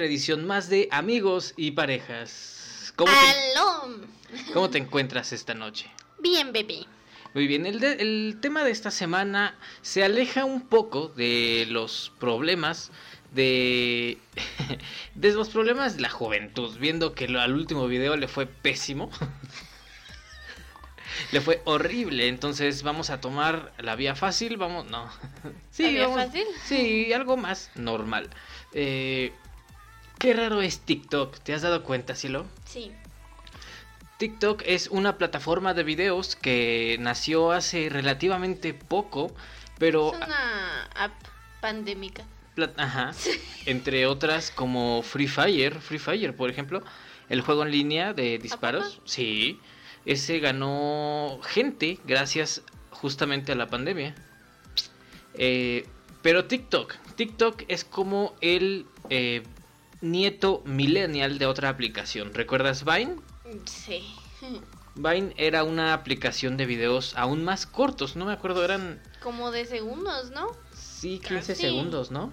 Otra edición más de Amigos y Parejas. ¿Cómo ¡Aló! te, cómo te encuentras esta noche? Bien, bebé. Muy bien, el, de- el tema de esta semana se aleja un poco de los problemas de, de los problemas de la juventud, viendo que lo- al último video le fue pésimo. le fue horrible, entonces vamos a tomar la vía fácil, vamos, no. Sí, ¿La vía vamos- fácil? Sí, algo más normal. Eh, qué raro es TikTok, ¿te has dado cuenta, Cielo? Sí. TikTok es una plataforma de videos que nació hace relativamente poco, pero Es una app pandémica. ajá, entre otras como Free Fire, Free Fire, por ejemplo, el juego en línea de disparos, sí, ese ganó gente gracias justamente a la pandemia. Eh, pero TikTok, TikTok es como el eh, nieto millennial de otra aplicación. ¿Recuerdas Vine? Sí. Vine era una aplicación de videos aún más cortos, no me acuerdo, eran Como de segundos, ¿no? sí 15 Casi. segundos, ¿no?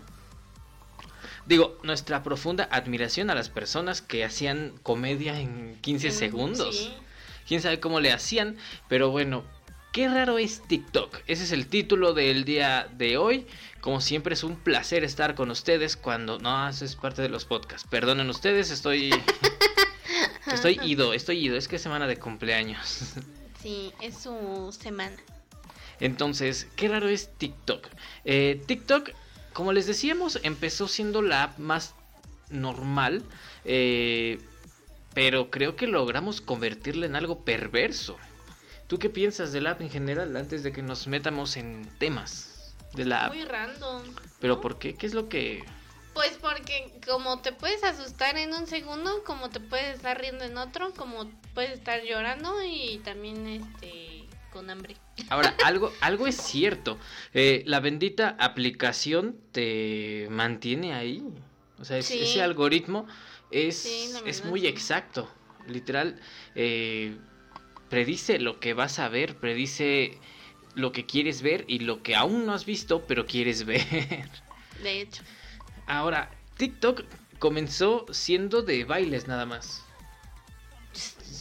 Digo, nuestra profunda admiración a las personas que hacían comedia en 15 Mm, segundos. Sí. Quién sabe cómo le hacían, pero bueno, qué raro es TikTok. Ese es el título del día de hoy. Como siempre es un placer estar con ustedes cuando no eso es parte de los podcasts. Perdonen ustedes, estoy estoy ido, estoy ido, es que es semana de cumpleaños. Sí, es su semana. Entonces, qué raro es TikTok. Eh, TikTok, como les decíamos, empezó siendo la app más normal, eh, pero creo que logramos convertirla en algo perverso. ¿Tú qué piensas de la app en general antes de que nos metamos en temas de la app? Muy random. ¿Pero por qué? ¿Qué es lo que...? Pues porque como te puedes asustar en un segundo, como te puedes estar riendo en otro, como puedes estar llorando y también este con hambre. Ahora, algo, algo es cierto. eh, la bendita aplicación te mantiene ahí. O sea, es- Sí. ese algoritmo es, Sí, es muy sí. exacto. Literal, eh, predice lo que vas a ver, predice lo que quieres ver y lo que aún no has visto, pero quieres ver. De hecho. Ahora, TikTok comenzó siendo de bailes nada más.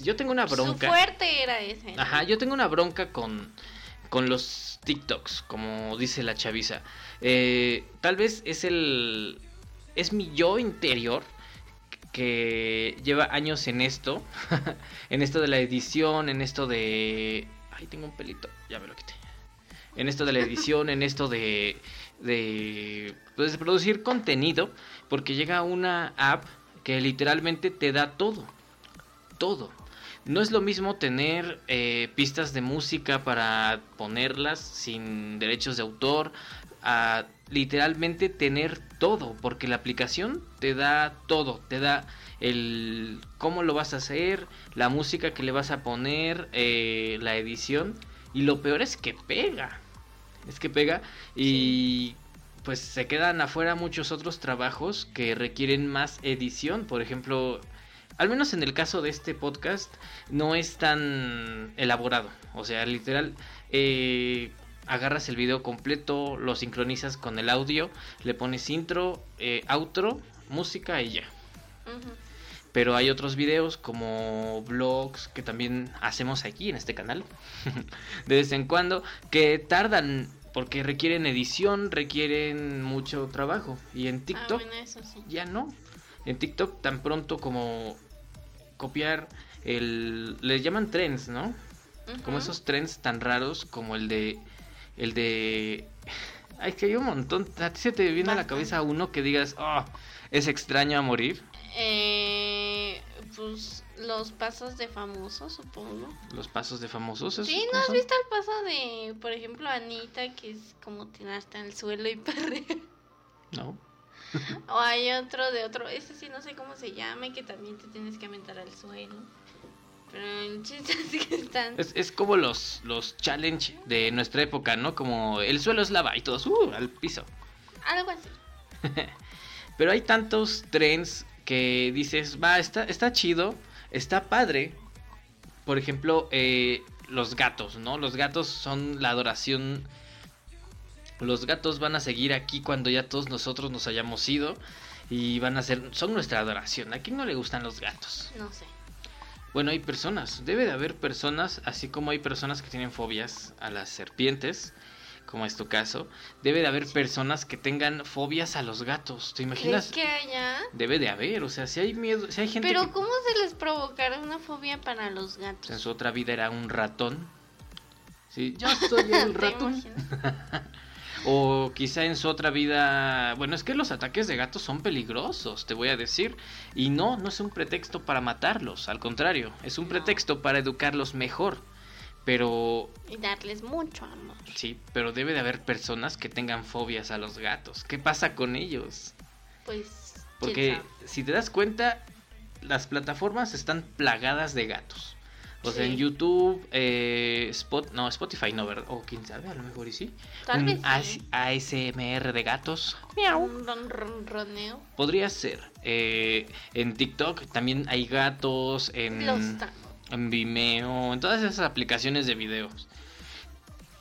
Yo tengo una Su bronca. fuerte era ese. ¿no? Ajá, yo tengo una bronca con, con los TikToks, como dice la chaviza. Eh, tal vez es el. Es mi yo interior que lleva años en esto. en esto de la edición, en esto de. Ay, tengo un pelito, ya me lo quité. En esto de la edición, en esto de. de. Pues de producir contenido. Porque llega una app que literalmente te da todo. Todo. No es lo mismo tener eh, pistas de música para ponerlas sin derechos de autor, a literalmente tener todo, porque la aplicación te da todo, te da el cómo lo vas a hacer, la música que le vas a poner, eh, la edición, y lo peor es que pega, es que pega y pues se quedan afuera muchos otros trabajos que requieren más edición, por ejemplo, al menos en el caso de este podcast, no es tan elaborado. O sea, literal, eh, agarras el video completo, lo sincronizas con el audio, le pones intro, eh, outro, música y ya. Pero hay otros videos como vlogs que también hacemos aquí en este canal, de vez en cuando, que tardan porque requieren edición, requieren mucho trabajo. Y en Ah, TikTok bueno, eso sí. ya no. En TikTok tan pronto como copiar el... Le llaman trends, ¿no? Como esos trends tan raros como el de... El de... Ay, que hay un montón. ¿A ti se te viene a la cabeza uno que digas, oh, es extraño a morir? Eh, pues los pasos de famosos, supongo. Los pasos de famosos. ¿esos Sí, ¿no has son? visto el paso de, por ejemplo, Anita, que es como tirarte al suelo y perrea? No. O hay otro de otro, ese sí no sé cómo se llama, que también te tienes que aventar al suelo. que están... Es, es como los, los challenge de nuestra época, ¿no? Como el suelo es lava y todos, uh, al piso. Algo así. Pero hay tantos trends que dices, va, está, está chido, está padre. Por ejemplo, eh, los gatos, ¿no? Los gatos son la adoración. Los gatos van a seguir aquí cuando ya todos nosotros nos hayamos ido. y van a ser, son nuestra adoración. ¿A quién no le gustan los gatos? No sé. Bueno, hay personas, debe de haber personas, así como hay personas que tienen fobias a las serpientes, como es tu caso, debe de haber personas que tengan fobias a los gatos. ¿Te imaginas? ¿Crees que haya? Debe de haber, o sea, si hay miedo, si hay gente Pero que ¿cómo se les provocará una fobia para los gatos? en su otra vida era un ratón. Sí, yo soy el ¿Te ratón. O quizá en su otra vida, bueno, es que los ataques de gatos son peligrosos, te voy a decir. Y no, no es un pretexto para matarlos, al contrario, es un pretexto para educarlos mejor. Pero, Y darles mucho amor. sí, pero debe de haber personas que tengan fobias a los gatos. ¿Qué pasa con ellos? Pues. ¿quién Porque si te das cuenta, las plataformas están plagadas de gatos. O sea, Sí. en YouTube, eh, Spot, no, Spotify no, ¿verdad? O quién sabe, a lo mejor y sí. Tal Un vez sí. AS ASMR de gatos. Un ron- ron- roneo. Podría ser. Eh, en TikTok también hay gatos, en, Los en Vimeo, en todas esas aplicaciones de videos.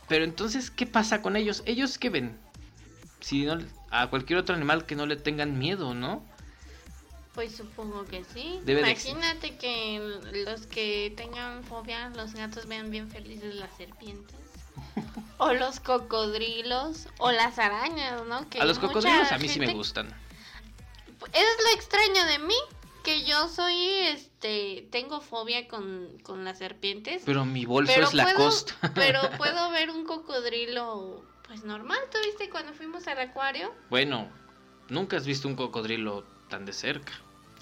Pero entonces, ¿qué pasa con ellos? ¿Ellos qué ven? Si no, a cualquier otro animal que no le tengan miedo, ¿no? Pues supongo que sí. Debe de Imagínate que los que tengan fobia, los gatos vean bien felices las serpientes. o los cocodrilos. O las arañas, ¿no? Que a los cocodrilos a mí sí me gente- gustan. Eso es lo extraño de mí. Que yo soy, este, tengo fobia con, con las serpientes. Pero mi bolso pero es la costa. pero puedo ver un cocodrilo, pues normal. ¿Tú viste cuando fuimos al acuario? bueno, nunca has visto un cocodrilo tan de cerca.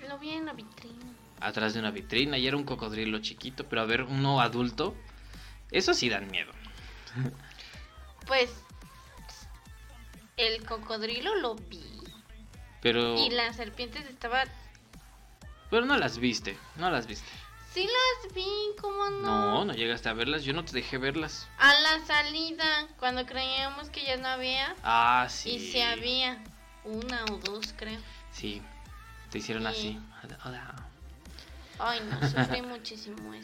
Lo vi en la vitrina. Atrás de una vitrina y era un cocodrilo chiquito, pero a ver, uno adulto, eso sí dan miedo. Pues el cocodrilo lo vi Pero, y las serpientes estaban... pero no las viste, no las viste. Sí las vi, ¿cómo no? No, no llegaste a verlas, yo no te dejé verlas. A la salida, cuando creíamos que ya no había. Ah, sí. Y sí había. Una o dos, creo. Sí, te hicieron Sí. así. Ay, no, sufrí muchísimo día.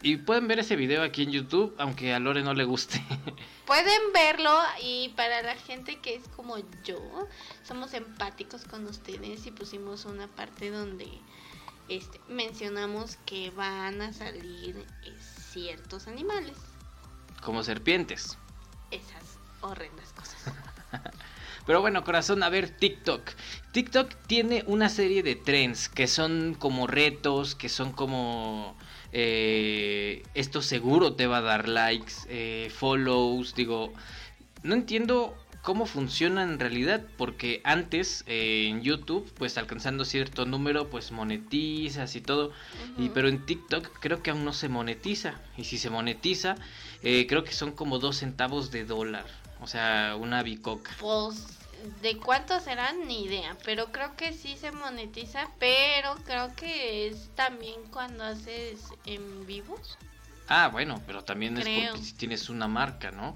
Y pueden ver ese video aquí en YouTube, aunque a Lore no le guste. Pueden verlo y para la gente que es como yo, somos empáticos con ustedes y pusimos una parte donde este, mencionamos que van a salir eh, ciertos animales. Como serpientes. Esas horrendas cosas. Pero bueno, corazón, a ver, TikTok. TikTok tiene una serie de trends que son como retos, que son como... eh, esto seguro te va a dar likes, eh, follows, digo... No entiendo cómo funciona en realidad, porque antes eh, en YouTube, pues alcanzando cierto número, pues monetizas y todo. Y, pero en TikTok creo que aún no se monetiza. Y si se monetiza, eh, creo que son como dos centavos de dólar. O sea, una bicoca. Pues, ¿de cuánto serán? Ni idea. Pero creo que sí se monetiza. Pero creo que es también cuando haces en vivos. Ah, bueno, pero también es porque si tienes una marca, ¿no?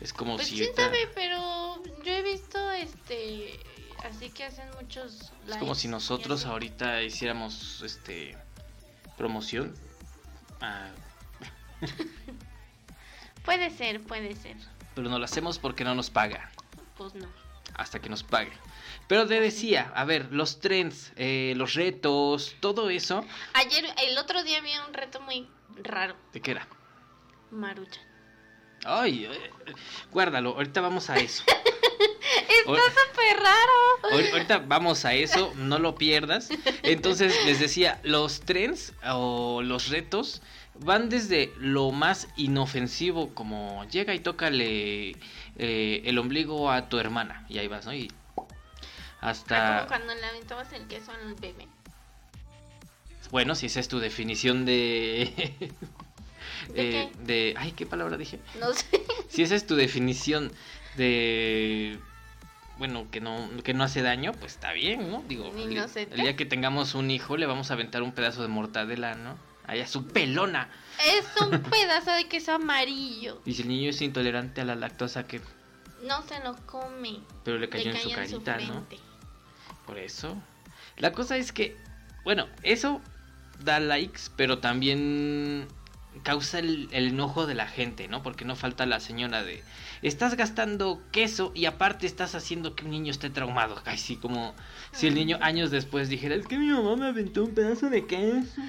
Es como Pues si... sabe, pero yo he visto este. Así que hacen muchos. Es como si nosotros ahorita hiciéramos este promoción. Ah, Puede ser, puede ser. pero no lo hacemos porque no nos paga. Pues no. Hasta que nos pague. Pero te decía, a ver, los trends, eh, los retos, todo eso. Ayer, el otro día vi un reto muy raro. ¿De qué era? Maruchan. Ay, eh, guárdalo, ahorita vamos a eso. Está súper raro. Ahor- Ahorita vamos a eso, no lo pierdas. Entonces les decía, los trends o los retos van desde lo más inofensivo, como llega y tócale eh, el ombligo a tu hermana, y ahí vas, ¿no? Y Ah, hasta, como cuando le aventabas el queso al bebé. bueno, si esa es tu definición de... ¿De eh, de... Ay, ¿qué palabra dije? No sé. Si esa es tu definición de bueno, que no, que no hace daño, pues está bien, ¿no? Digo, el, el día que tengamos un hijo le vamos a aventar un pedazo de mortadela, ¿no? Allá su pelona. Es un pedazo de queso amarillo. Y si el niño es intolerante a la lactosa, que No se lo come. pero le cayó Le en su cae en su carita, ¿no? Por eso. La cosa es que, bueno, eso da likes, pero también causa el, el enojo de la gente, ¿no? Porque no falta la señora de, estás gastando queso y aparte estás haciendo que un niño esté traumado. Ay, sí, como si el niño años después dijera, es que mi mamá me aventó un pedazo de queso.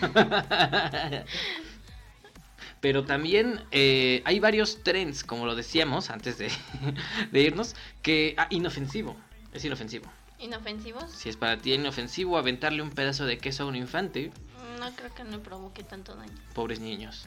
Pero también eh, hay varios trends, como lo decíamos antes de, de irnos, que... Ah, inofensivo. Es inofensivo. ¿Inofensivos? Si es para ti inofensivo aventarle un pedazo de queso a un infante, No creo que me provoque tanto daño. pobres niños.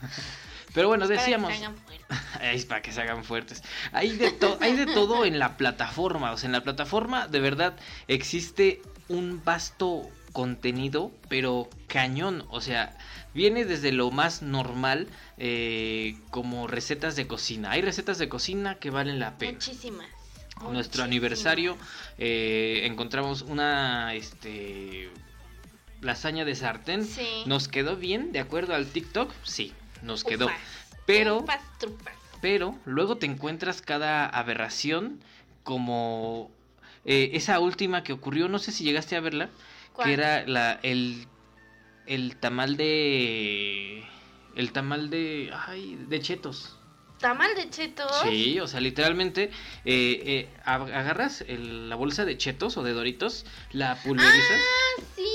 Pero bueno, Para que decíamos... se hagan. Es para que se hagan fuertes. Hay de, to- hay de todo en la plataforma. O sea, en la plataforma de verdad existe un vasto contenido, pero cañón. O sea, viene desde lo más normal, eh, como recetas de cocina. Hay recetas de cocina que valen la pena. Muchísimas. Nuestro muchísimas. aniversario eh, encontramos una este lasaña de sartén. Sí. ¿Nos quedó bien de acuerdo al TikTok? Sí, nos quedó. Ufas. Pero Ufas, pero luego te encuentras cada aberración como eh, esa última que ocurrió, no sé si llegaste a verla, ¿Cuál? que era la el el tamal de el tamal de ay, de chetos. ¿Tamal de chetos? Sí, o sea, literalmente eh, eh, ag- agarras el- la bolsa de chetos o de doritos, la pulverizas. Ah, sí,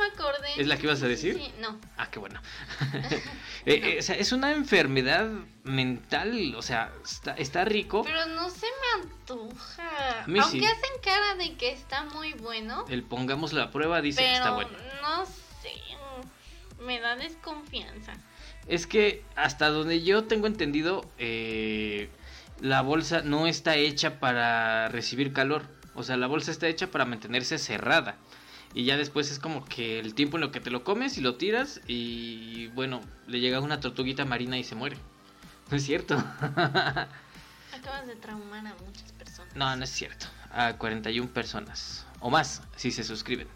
me acordé. ¿Es la que ibas a decir? Sí, no. Ah, qué bueno. Eh, eh, o sea, es una enfermedad mental, o sea, está, está rico. Pero no se me antoja. Aunque sí. hacen cara de que está muy bueno. El pongamos la prueba dice que está bueno. no sé. Me da desconfianza. Es que hasta donde yo tengo entendido, eh, la bolsa no está hecha para recibir calor. O sea, la bolsa está hecha para mantenerse cerrada. Y ya después es como que el tiempo en lo que te lo comes y lo tiras y bueno, le llega una tortuguita marina y se muere. No es cierto. Acabas de traumar a muchas personas. no, no es cierto. A 41 personas o más si se suscriben.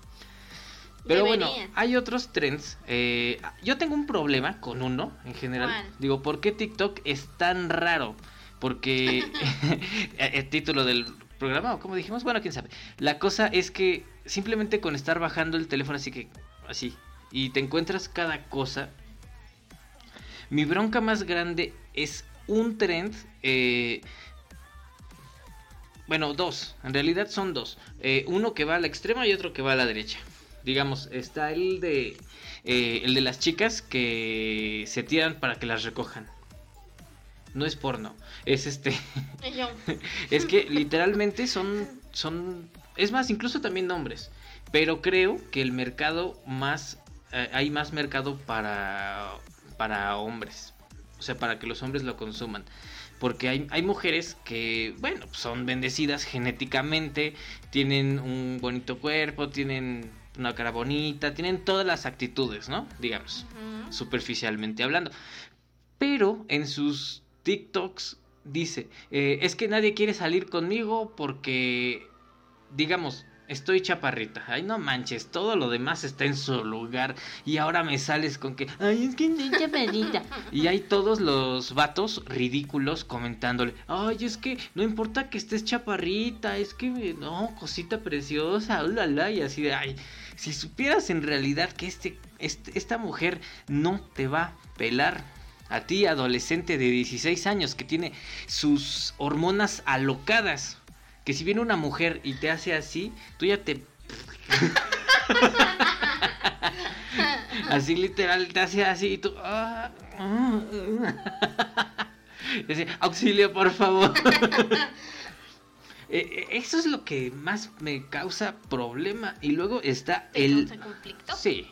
Pero bueno, hay otros trends. eh, yo tengo un problema con uno en general. ¿Cuál? Digo, ¿por qué TikTok es tan raro? Porque el título del programa, o como dijimos, bueno, quién sabe. La cosa es que simplemente con estar bajando el teléfono así que así y te encuentras cada cosa. Mi bronca más grande es un trend. eh, bueno, dos. En realidad son dos. Eh, uno que va a la extrema y otro que va a la derecha. Digamos, está el de eh, el de las chicas que se tiran para que las recojan. No es porno, es este, es que literalmente son son es más incluso también nombres, pero creo que el mercado más eh, hay más mercado para para hombres, o sea, para que los hombres lo consuman. Porque hay, hay mujeres que, bueno, son bendecidas genéticamente, tienen un bonito cuerpo, tienen una cara bonita, tienen todas las actitudes, ¿no? Digamos, superficialmente hablando. Pero en sus TikToks dice, eh, es que nadie quiere salir conmigo porque, digamos, estoy chaparrita. Ay, no manches, todo lo demás está en su lugar. Y ahora me sales con que, ay, es que estoy chaparrita. Y hay todos los vatos ridículos comentándole, ay, es que no importa que estés chaparrita, es que, no, cosita preciosa, ulala, y así de, ay, si supieras en realidad que este, este, esta mujer no te va a pelar. A ti, adolescente de 16 años, que tiene sus hormonas alocadas. Que si viene una mujer y te hace así, tú ya te... así literal, te hace así y tú... ah, ah. Dice, auxilio, por favor. Eh, eh, Eso es lo que más me causa problema. Y luego está ¿Te el... causa conflicto? Sí.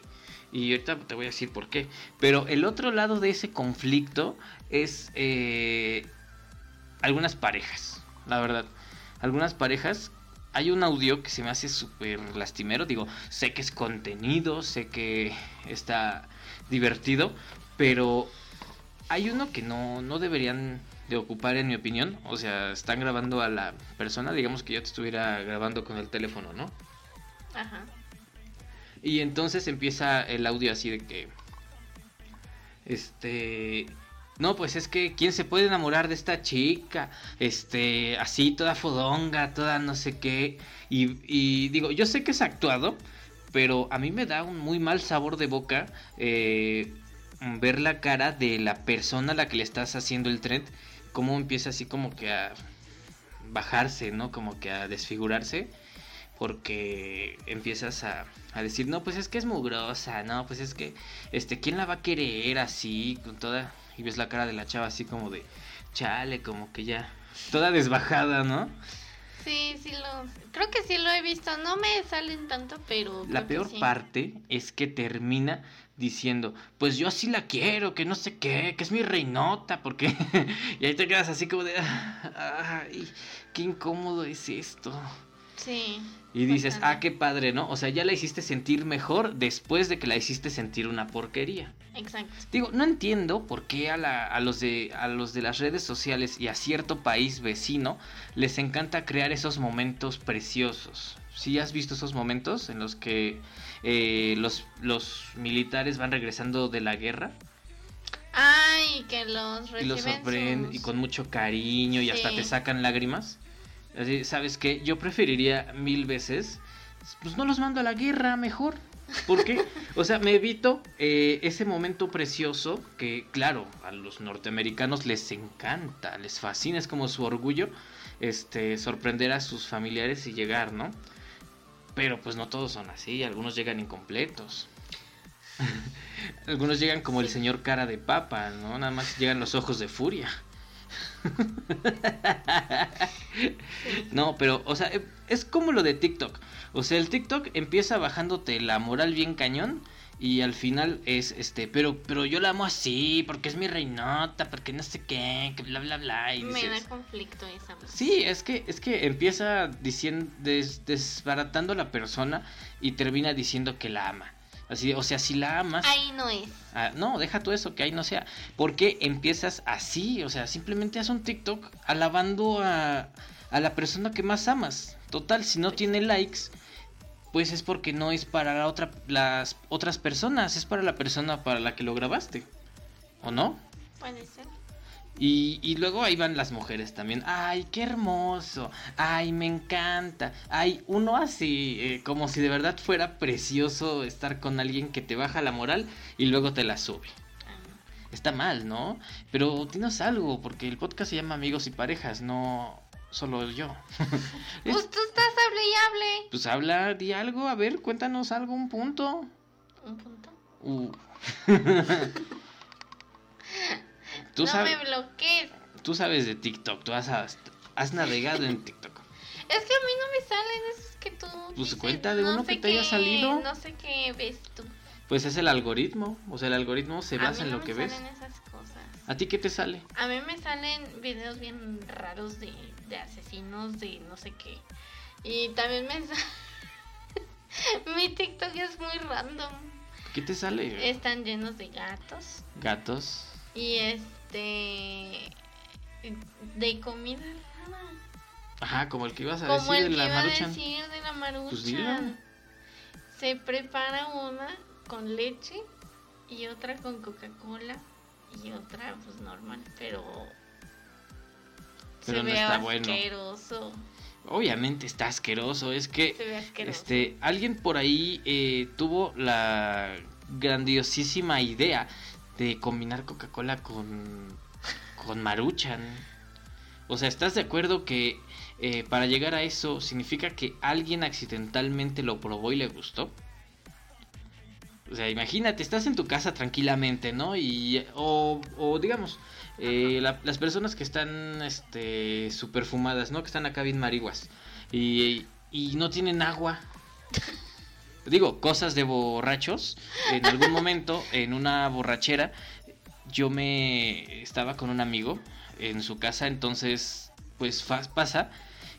Y ahorita te voy a decir por qué. Pero el otro lado de ese conflicto es eh, algunas parejas, la verdad. Algunas parejas. Hay un audio que se me hace súper lastimero. Digo, sé que es contenido, sé que está divertido, pero hay uno que no, no deberían de ocupar en mi opinión. O sea, están grabando a la persona, digamos que yo te estuviera grabando con el teléfono, ¿no? Ajá. Y entonces empieza el audio así de que. Este. No, pues es que ¿quién se puede enamorar de esta chica? Este, así, toda fodonga, toda no sé qué. Y, digo, yo sé que es actuado, pero a mí me da un muy mal sabor de boca. eh, ver la cara de la persona a la que le estás haciendo el trend, cómo empieza así como que a bajarse, ¿no? Como que a desfigurarse, porque empiezas a, a decir, no, pues es que es mugrosa, no, pues es que, este, ¿quién la va a querer así, con toda, y ves la cara de la chava así como de, chale, como que ya, toda desbajada, ¿no? Sí, sí lo. Creo que sí lo he visto. No me salen tanto, pero. La peor sí. parte es que termina diciendo, pues yo así la quiero, que no sé qué, que es mi reinota, porque... y ahí te quedas así como de, ay, qué incómodo es esto. Sí. Y dices, bastante. ah, qué padre, ¿no? O sea, ya la hiciste sentir mejor después de que la hiciste sentir una porquería. Exacto. Digo, no entiendo por qué a, la- a los de, a los de las redes sociales y a cierto país vecino les encanta crear esos momentos preciosos. ¿Sí has visto esos momentos en los que eh, los, los militares van regresando de la guerra Ay, que los y reciben. los sorprenden sus- y con mucho cariño y hasta te sacan lágrimas? Así, ¿Sabes qué? Yo preferiría mil veces, pues no los mando a la guerra mejor. ¿Por qué? O sea, me evito eh, ese momento precioso que, claro, a los norteamericanos les encanta, les fascina, es como su orgullo, este, sorprender a sus familiares y llegar, ¿no? Pero pues no todos son así, algunos llegan incompletos. algunos llegan como el señor cara de papa, ¿no? Nada más llegan los ojos de furia. No, pero, o sea, es como lo de TikTok. O sea, el TikTok empieza bajándote la moral bien cañón y al final es este, pero pero yo la amo así porque es mi reinota, porque no sé qué, que bla bla bla y Me da conflicto esa. voz. Sí, es que es que empieza diciendo des- desbaratando a la persona y termina diciendo que la ama. Así, o sea, si la amas, Ahí no es. Ah, no, deja tú eso, que ahí no sea. ¿Por qué empiezas así? O sea, simplemente haz un TikTok alabando a, a la persona que más amas. Total, si no tiene likes, pues es porque no es para la otra, las otras personas, es para la persona para la que lo grabaste. ¿O no? Puede ser. Y, y luego ahí van las mujeres también. Ay, qué hermoso. Ay, me encanta. Ay, uno así, eh, como si de verdad fuera precioso estar con alguien que te baja la moral y luego te la sube. Está mal, ¿no? Pero tienes algo, porque el podcast se llama Amigos y Parejas, no solo yo. Es- Pues tú estás hable y hable. pues habla, di algo, a ver, cuéntanos algo, un punto. Un punto. Uh. tú, no sabes, me bloquees. tú sabes de TikTok, tú has, has navegado en TikTok. Es que a mí no me salen esos que tú. Pues dices, cuenta de uno sé que te haya salido. No sé qué ves tú. Pues es el algoritmo, o sea, el algoritmo se A basa mí en no lo me que ves. salen esas cosas. ¿A ti qué te sale? A mí me salen videos bien raros de, de asesinos, de no sé qué. Y también me sale... Mi TikTok es muy random. ¿Qué te sale? Están llenos de gatos. Gatos. Y este... De comida rara. Ajá, como el que ibas a Como decir el de la iba a maruchan. decir de la Pues maruchan. Se prepara una con leche y otra con Coca-Cola y otra pues normal, pero Pero se no ve está bueno. asqueroso. Obviamente está asqueroso, es que Se ve asqueroso. este alguien por ahí eh, tuvo la grandiosísima idea de combinar Coca-Cola con con Maruchan. O sea, ¿estás de acuerdo que eh, para llegar a eso significa que alguien accidentalmente lo probó y le gustó? O sea, imagínate, estás en tu casa tranquilamente, ¿no? Y, o, digamos, eh, la- las personas que están, este, super fumadas, ¿no? Que están acá bien mariguas. Y, y no tienen agua. Digo, cosas de borrachos. En algún momento, en una borrachera, yo me estaba con un amigo en su casa, entonces, pues pasa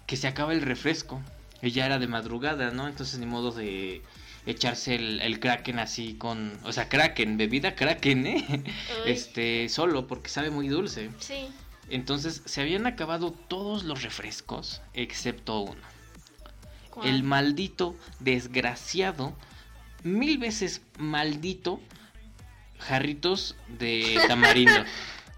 que se acaba el refresco. Ella era de madrugada, ¿no? Entonces ni modo de echarse el, el kraken así con... O sea, kraken, bebida kraken, ¿eh? Uy, Este, solo porque sabe muy dulce. Sí. Entonces se habían acabado todos los refrescos, excepto uno. ¿Cuál? El maldito, desgraciado, mil veces maldito, jarritos de tamarindo.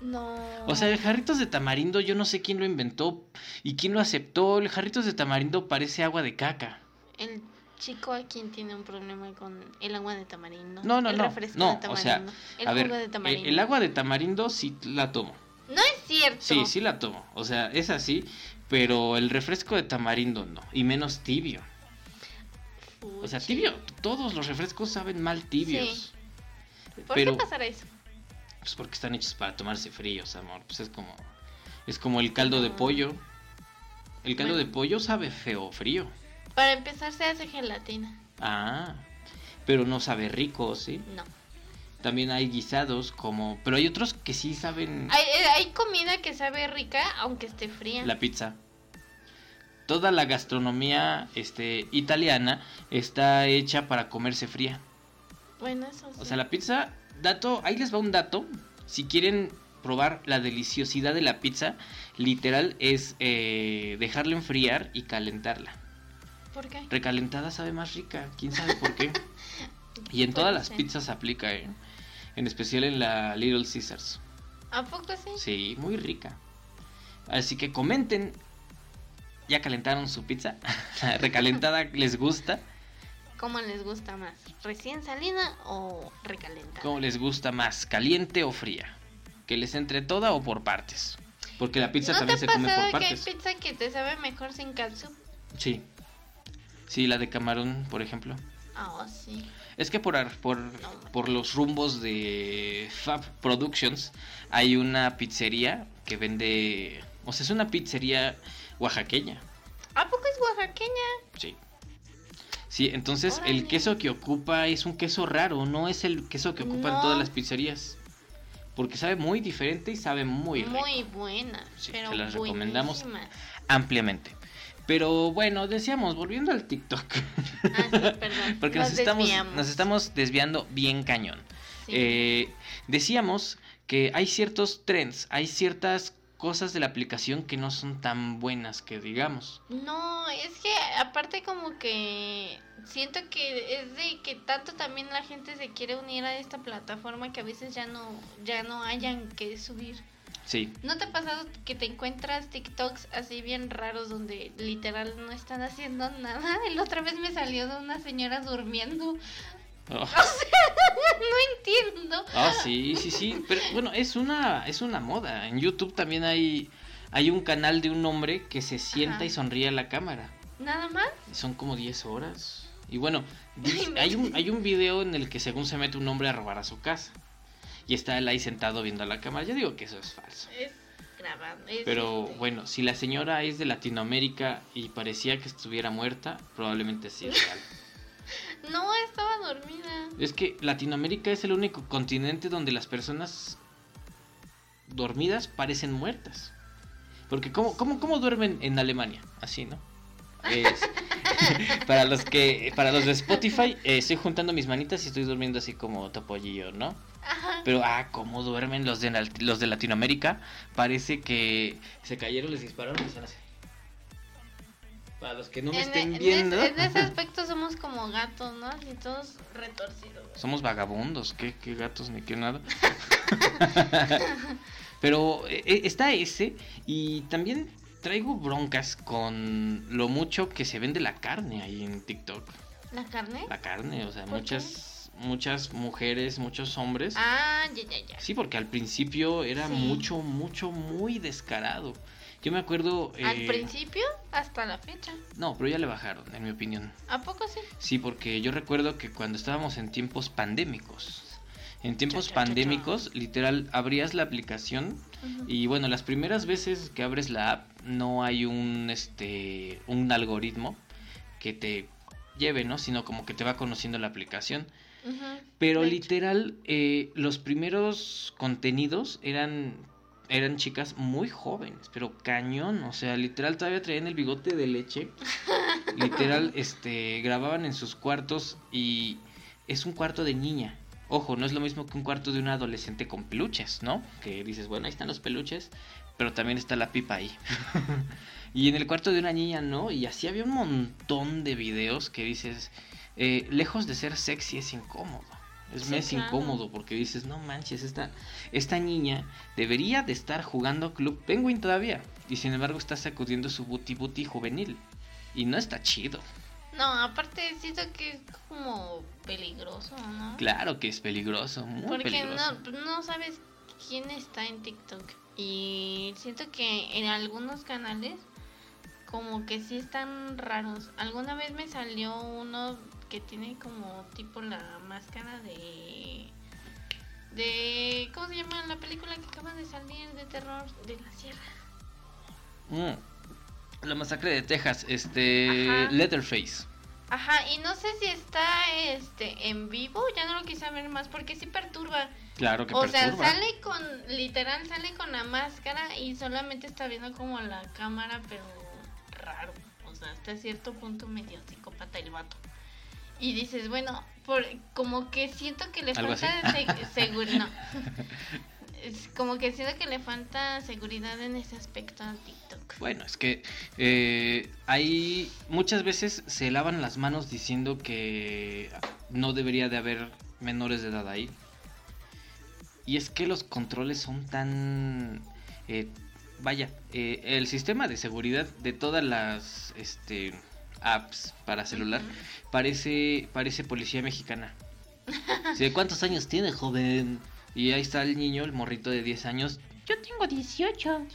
No. O sea, el jarritos de tamarindo yo no sé quién lo inventó y quién lo aceptó. El jarritos de tamarindo parece agua de caca. El- Chico, ¿a quién tiene un problema con el agua de tamarindo? No, no, el no. refresco No, de o sea, el a ver, de el, tamarindo. el agua de tamarindo sí la tomo. No es cierto. Sí, sí la tomo. O sea, es así, pero el refresco de tamarindo no. Y menos tibio. O sea, tibio. Todos los refrescos saben mal tibios. ¿Por pero- qué pasará eso? Pues porque están hechos para tomarse fríos, amor. Pues es como. Es como el caldo de No. pollo. El caldo Bueno. de pollo sabe feo frío. Para empezar se hace gelatina. Ah. Pero no sabe rico, ¿sí? No. También hay guisados como. Pero hay otros que sí saben. Hay, eh, hay comida que sabe rica aunque esté fría. La pizza. Toda la gastronomía este, italiana está hecha para comerse fría. Bueno, eso sí. O sea, la pizza, dato, ahí les va un dato. Si quieren probar la deliciosidad de la pizza, literal es eh, dejarla enfriar y calentarla. ¿Por qué? Recalentada sabe más rica, quién sabe por qué. Y en todas las pizzas aplica, ¿eh? En especial en la Little Caesars. ¿A poco sí? Sí, muy rica. Así que comenten. ¿Ya calentaron su pizza? ¿La ¿Recalentada les gusta? ¿Cómo les gusta más? ¿Recién salida o recalentada? ¿Cómo les gusta más? ¿Caliente o fría? ¿Que les entre toda o por partes? Porque la pizza ¿No también te se come por que hay partes. pizza que te sabe mejor sin catsup? Sí. Sí, la de camarón, por ejemplo. Ah, sí. Es que por, por, por los rumbos de Fab Productions hay una pizzería que vende... O sea, es una pizzería oaxaqueña. ¿A poco es oaxaqueña? Sí. Sí, entonces el queso que ocupa es un queso raro, no es el queso que ocupan No. todas las pizzerías. Porque sabe muy diferente y sabe muy rico. Muy buena. Sí, pero se las recomendamos. Ampliamente. Pero bueno, decíamos, volviendo al TikTok. Ah, sí, perdón. Porque nos, Nos estamos, nos estamos desviando bien cañón. Sí. Eh, decíamos que hay ciertos trends, hay ciertas cosas de la aplicación que no son tan buenas que digamos. No, es que aparte como que siento que es de que tanto también la gente se quiere unir a esta plataforma que a veces ya no ya no hayan que subir. Sí. ¿No te ha pasado que te encuentras TikToks así bien raros donde literal no están haciendo nada? El otra vez me salió de una señora durmiendo. Oh. No entiendo. Ah, sí, sí, sí. Pero bueno, es una, es una moda. En YouTube también hay, hay un canal de un hombre que se sienta Ajá. y sonríe a la cámara. ¿Nada más? Son como 10 horas. Y bueno, hay un, hay un video en el que según se mete un hombre a robar a su casa. Y está él ahí sentado viendo a la cámara. Yo digo que eso es falso. Es grabando. es, Pero este, bueno, si la señora es de Latinoamérica y parecía que estuviera muerta, probablemente sí es real. No, estaba dormida. Es que Latinoamérica es el único continente donde las personas dormidas parecen muertas. Porque ¿cómo, cómo, cómo duermen en Alemania? Así, ¿no? Es- para los que para los de Spotify eh, estoy juntando mis manitas y estoy durmiendo así como topollillo, ¿no? Ajá. Pero ah, cómo duermen los de los de Latinoamérica, parece que se cayeron, les dispararon y así. Para los que no me en, estén en viendo, en ese aspecto somos como gatos, ¿no? Así todos retorcidos. Somos vagabundos, qué, qué gatos ni qué nada. Pero eh, eh, está ese y también traigo broncas con lo mucho que se vende la carne ahí en TikTok. ¿La carne? La carne, o sea, ¿Por muchas muchas mujeres, muchos hombres. Ah, ya, ya, ya. Sí, porque al principio era Sí. mucho, mucho, muy descarado. Yo me acuerdo... Al eh, principio hasta la fecha. No, pero ya le bajaron, en mi opinión. ¿A poco sí? Sí, porque yo recuerdo que cuando estábamos en tiempos pandémicos, en tiempos Cha, cha, cha, cha. pandémicos, literal, abrías la aplicación y bueno, las primeras veces que abres la app no hay un, este, un algoritmo que te lleve, ¿no? Sino como que te va conociendo la aplicación. Pero De literal, eh, los primeros contenidos eran eran chicas muy jóvenes, pero cañón, o sea, literal todavía traían el bigote de leche. literal, este, grababan en sus cuartos y es un cuarto de niña. Ojo, no es lo mismo que un cuarto de un adolescente con peluches, ¿no? Que dices, bueno, ahí están los peluches, pero también está la pipa ahí. y en el cuarto de una niña, ¿no? Y así había un montón de videos que dices, eh, lejos de ser sexy es incómodo. Es, Sí, claro. incómodo porque dices, no manches, esta, esta niña debería de estar jugando Club Penguin todavía. Y sin embargo está sacudiendo su booty booty juvenil. Y no está chido. No, aparte siento que es como peligroso, ¿no? Claro que es peligroso, muy Porque peligroso. no, no sabes quién está en TikTok. Y siento que en algunos canales como que sí están raros. Alguna vez me salió uno que tiene como tipo la máscara de... de ¿Cómo se llama la película que acaba de salir de terror de la sierra? Mm. La masacre de Texas, este Ajá. Letterface. Ajá, y no sé si está este en vivo, ya no lo quise ver más porque sí perturba. Claro que O sea, sale con, literal, sale con la máscara y solamente está viendo como la cámara, pero raro. O sea, hasta cierto punto medio psicópata el vato. Y dices, bueno, por, como que siento que le ¿Algo falta así? seguridad. No. Es como que siento que le falta seguridad en ese aspecto a TikTok. Bueno, es que eh, hay muchas veces se lavan las manos diciendo que no debería de haber menores de edad ahí. Y es que los controles son tan... eh, vaya, eh, el sistema de seguridad de todas las este, apps para celular parece, parece policía mexicana. Sí, ¿Cuántos años tiene, joven? Y ahí está el niño, el morrito de 10 años. Yo tengo 18.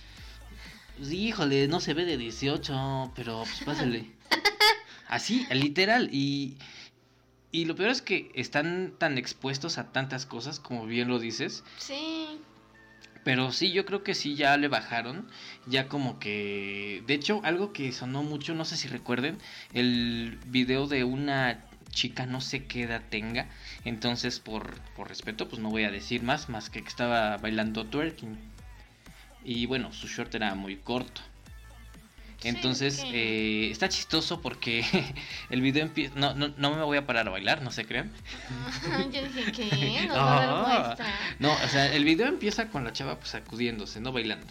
Sí, híjole, no se ve de 18, pero pues pásale. Así, literal. Y, y lo peor es que están tan expuestos a tantas cosas, como bien lo dices. Sí. Pero sí, yo creo que sí, ya le bajaron. Ya como que... De hecho, algo que sonó mucho, no sé si recuerden, el video de una chica, no sé qué edad tenga. Entonces, por, por respeto, pues no voy a decir más, más que que estaba bailando twerking. Y bueno, su short era muy corto. Sí, Entonces, eh, está chistoso porque el video empieza... No, no, no me voy a parar a bailar, no se crean. Yo dije, ¿qué? ¿Nos va a dar Ah. muestra? No, o sea, el video empieza con la chava pues sacudiéndose, no bailando.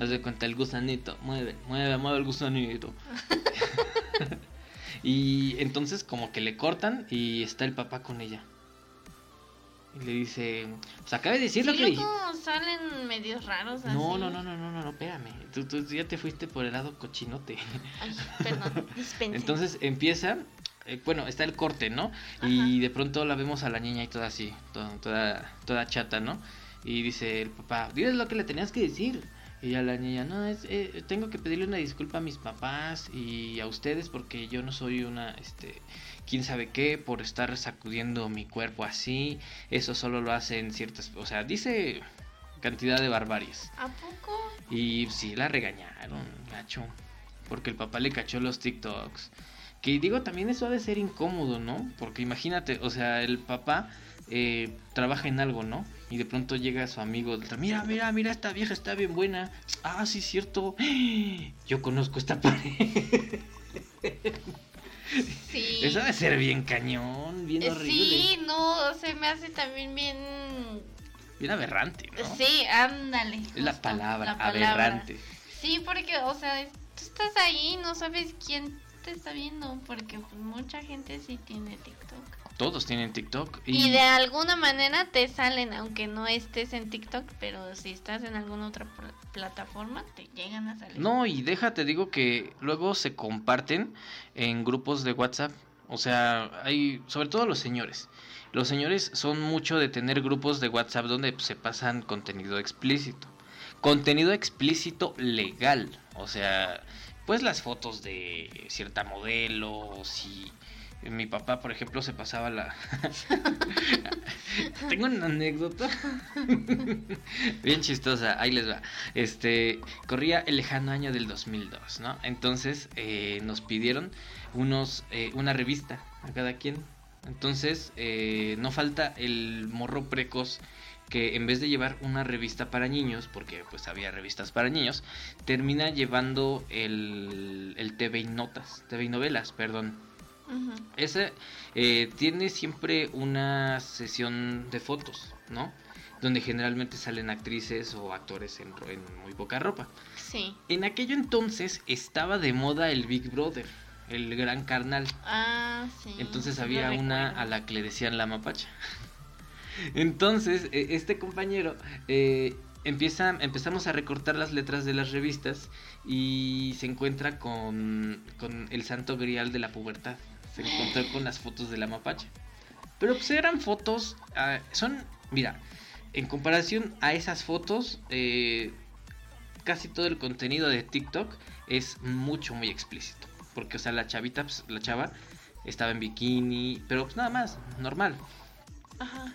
Haz de cuenta el gusanito, mueve, mueve, mueve el gusanito. y entonces como que le cortan y está el papá con ella. Y le dice, pues acaba de decir lo que luego salen medios raros así. No, no, no, no, no, no, no, espérame. Tú, tú ya te fuiste por el lado cochinote. Ay, perdón, dispense. Entonces empieza, eh, bueno, está el corte, ¿no? Y de pronto la vemos a la niña y toda así, toda, toda, toda chata, ¿no? Y dice el papá, diles lo que le tenías que decir. Y ya la niña, no, es, eh, tengo que pedirle una disculpa a mis papás y a ustedes porque yo no soy una, este, quién sabe qué, por estar sacudiendo mi cuerpo así. Eso solo lo hacen ciertas, o sea, dice cantidad de barbaries. ¿A poco? Y sí, la regañaron, gacho. Porque el papá le cachó los TikToks. Que digo, también eso ha de ser incómodo, ¿no? Porque imagínate, o sea, el papá eh, trabaja en algo, ¿no? Y de pronto llega su amigo, mira, mira, mira, esta vieja está bien buena. Ah, sí, cierto. Yo conozco esta pared. Sí. Eso ha de ser bien cañón, bien Eh, horrible. Sí, no, se me hace también bien... Bien aberrante, ¿no? Sí, ándale. Es la palabra, la palabra. aberrante. Sí, porque, o sea, tú estás ahí, no sabes quién te está viendo, porque pues, mucha gente sí tiene TikTok. Todos tienen TikTok. Y... de alguna manera te salen, aunque no estés en TikTok, pero si estás en alguna otra pl- plataforma, te llegan a salir. No, y déjate, digo que luego se comparten en grupos de WhatsApp. O sea, hay, sobre todo los señores. Los señores son mucho de tener grupos de WhatsApp donde pues, se pasan contenido explícito. Contenido explícito legal. O sea, pues las fotos de cierta modelo, si mi papá, por ejemplo, se pasaba la... Tengo una anécdota bien chistosa, ahí les va. Este, corría el lejano año del 2002, ¿no? Entonces eh, nos pidieron unos, eh, una revista a cada quien. Entonces eh, no falta el morro precoz que en vez de llevar una revista para niños, porque pues había revistas para niños, termina llevando el, el TV y notas, TV y novelas, perdón. Ese eh, tiene siempre una sesión de fotos, ¿no? Donde generalmente salen actrices o actores en, muy poca ropa. Sí. En aquello entonces estaba de moda el Big Brother, el gran carnal. Ah, sí. Entonces había una a la que le decían la mapacha. Entonces, eh, este compañero eh, empieza, empezamos a recortar las letras de las revistas y se encuentra con, con el santo grial de la pubertad. Se encontró con las fotos de la mapacha. Pero pues eran fotos, ah, son, mira, en comparación a esas fotos, eh, casi todo el contenido de TikTok es mucho, muy explícito. Porque, o sea, la chavita, pues, la chava, estaba en bikini, pero pues nada más, normal. Ajá.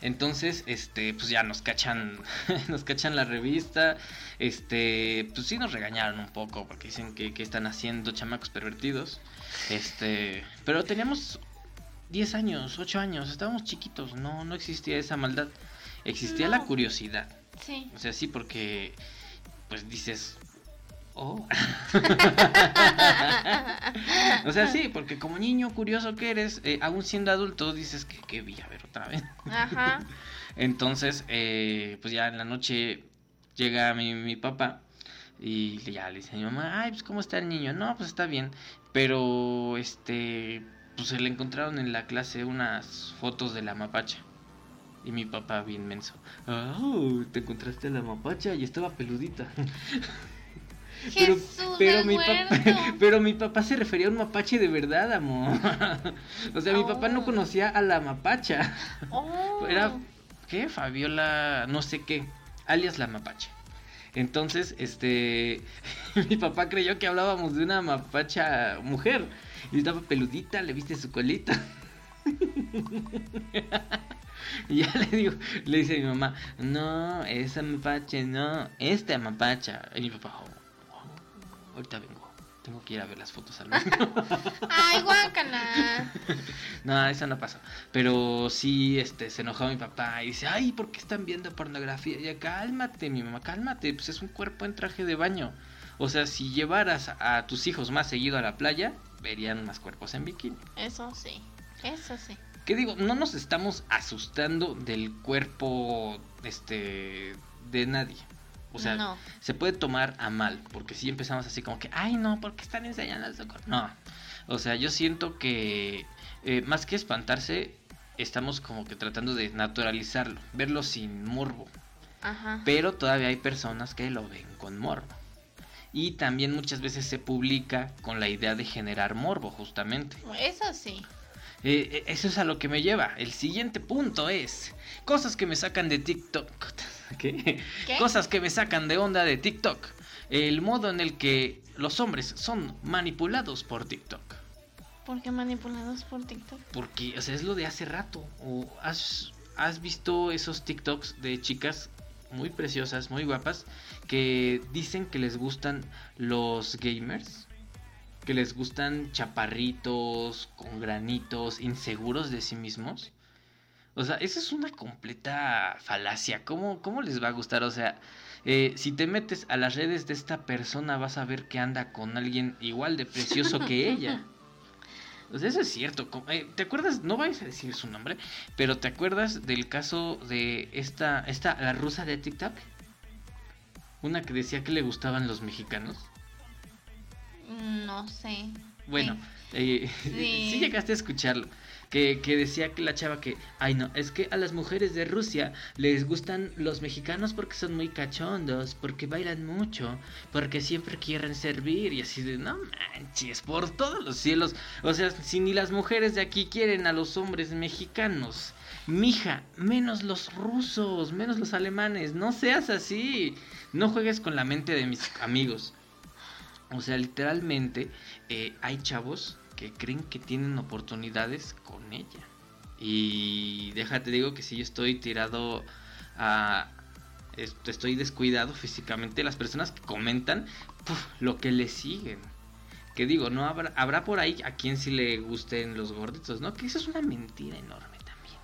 Entonces, este, pues ya nos cachan, nos cachan la revista, este, pues sí nos regañaron un poco porque dicen que, que están haciendo chamacos pervertidos, este, pero teníamos 10 años, 8 años, estábamos chiquitos, no, no existía esa maldad, existía la curiosidad, Sí. o sea, sí porque, pues dices, oh, o sea, sí, porque como niño curioso que eres, eh, aún siendo adulto, dices que, que vi a ver otra vez. Ajá. Entonces, eh, pues ya en la noche llega mi, mi papá y ya le dice a mi mamá, ay, pues ¿cómo está el niño? No, pues está bien, pero este, pues se le encontraron en la clase unas fotos de la mapacha. Y mi papá bien menso, ah, te encontraste a la mapacha y estaba peludita. Pero, Jesús pero, del mi papá, huerto. pero mi papá se refería a un mapache de verdad, amor. o sea, mi papá no Oh. conocía a la mapacha. Oh. Era, ¿qué? Fabiola, no sé qué, alias la mapache. Entonces, este, mi papá creyó que hablábamos de una mapacha mujer. Y estaba peludita, le viste su colita. y ya le digo, le dice a mi mamá, no, esa mapache, no, esta mapacha. Y mi papá, "Oh, oh, ahorita vengo. Tengo que ir a ver las fotos al. Ay, guácala. No, eso no pasó. Pero sí, este, se enojó mi papá y dice, ay, ¿por qué están viendo pornografía? Y ya, cálmate, mi mamá, cálmate, pues es un cuerpo en traje de baño. O sea, si llevaras a tus hijos más seguido a la playa, verían más cuerpos en bikini. Eso sí. Eso sí. ¿Qué digo? No nos estamos asustando del cuerpo, este, de nadie. O sea, no. se puede tomar a mal, porque si empezamos así como que, ay no, porque están enseñando cuerpo? No, o sea, yo siento que eh, más que espantarse, estamos como que tratando de naturalizarlo, verlo sin morbo, Ajá. pero todavía hay personas que lo ven con morbo. Y también muchas veces se publica con la idea de generar morbo, justamente. Eso sí. Eh, eh, eso es a lo que me lleva. El siguiente punto es cosas que me sacan de TikTok. ¿Qué? ¿Qué? Cosas que me sacan de onda de TikTok. El modo en el que los hombres son manipulados por TikTok. ¿Por qué manipulados por TikTok? Porque, o sea, es lo de hace rato. ¿O has, has visto esos TikToks de chicas muy preciosas, muy guapas, que dicen que les gustan los gamers? Que les gustan chaparritos, con granitos, inseguros de sí mismos. O sea, esa es una completa falacia. ¿Cómo, cómo les va a gustar? O sea, eh, si te metes a las redes de esta persona vas a ver que anda con alguien igual de precioso que ella. O sea, eso es cierto. Eh, ¿Te acuerdas? No vais a decir su nombre, pero ¿te acuerdas del caso de esta, esta, la rusa de TikTok? Una que decía que le gustaban los mexicanos. No sé. Bueno, eh, Sí. sí llegaste a escucharlo. Que, decía que la chava que, ay no, es que a las mujeres de Rusia les gustan los mexicanos porque son muy cachondos, porque bailan mucho, porque siempre quieren servir y así de, no manches, por todos los cielos. O sea, si ni las mujeres de aquí quieren a los hombres mexicanos, mija, menos los rusos, menos los alemanes, no seas así, no juegues con la mente de mis amigos. O sea, literalmente eh, hay chavos que creen que tienen oportunidades con ella. Y déjate digo que si yo estoy tirado a... est- Estoy descuidado físicamente, las personas que comentan, puf, lo que le siguen. Que digo, no habrá, habrá por ahí a quien sí le gusten los gorditos, ¿no? Que eso es una mentira enorme también.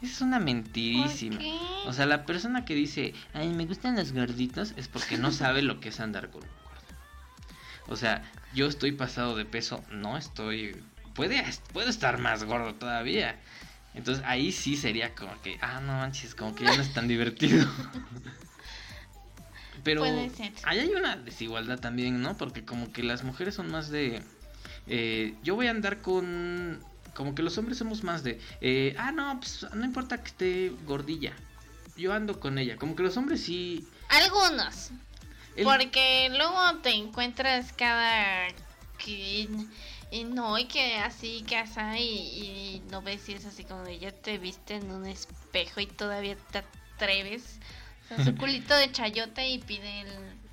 Eso es una mentirísima. O sea, la persona que dice, ay, me gustan los gorditos, es porque no sabe lo que es andar con un gordo. O sea, yo estoy pasado de peso, no estoy. Puede, puedo estar más gordo todavía. Entonces ahí sí sería como que, ah, no manches, como que ya no es tan divertido. Pero Puede ser. ahí hay una desigualdad también, ¿no? Porque como que las mujeres son más de... eh, yo voy a andar con... Como que los hombres somos más de... eh, ah, no, pues no importa que esté gordilla. Yo ando con ella. Como que los hombres sí... Algunos. El- Porque luego te encuentras cada quien Y no, y que así, que así, y, y no ves si es así como de ya te viste en un espejo y todavía te atreves. O sea, su culito de chayote y pide el...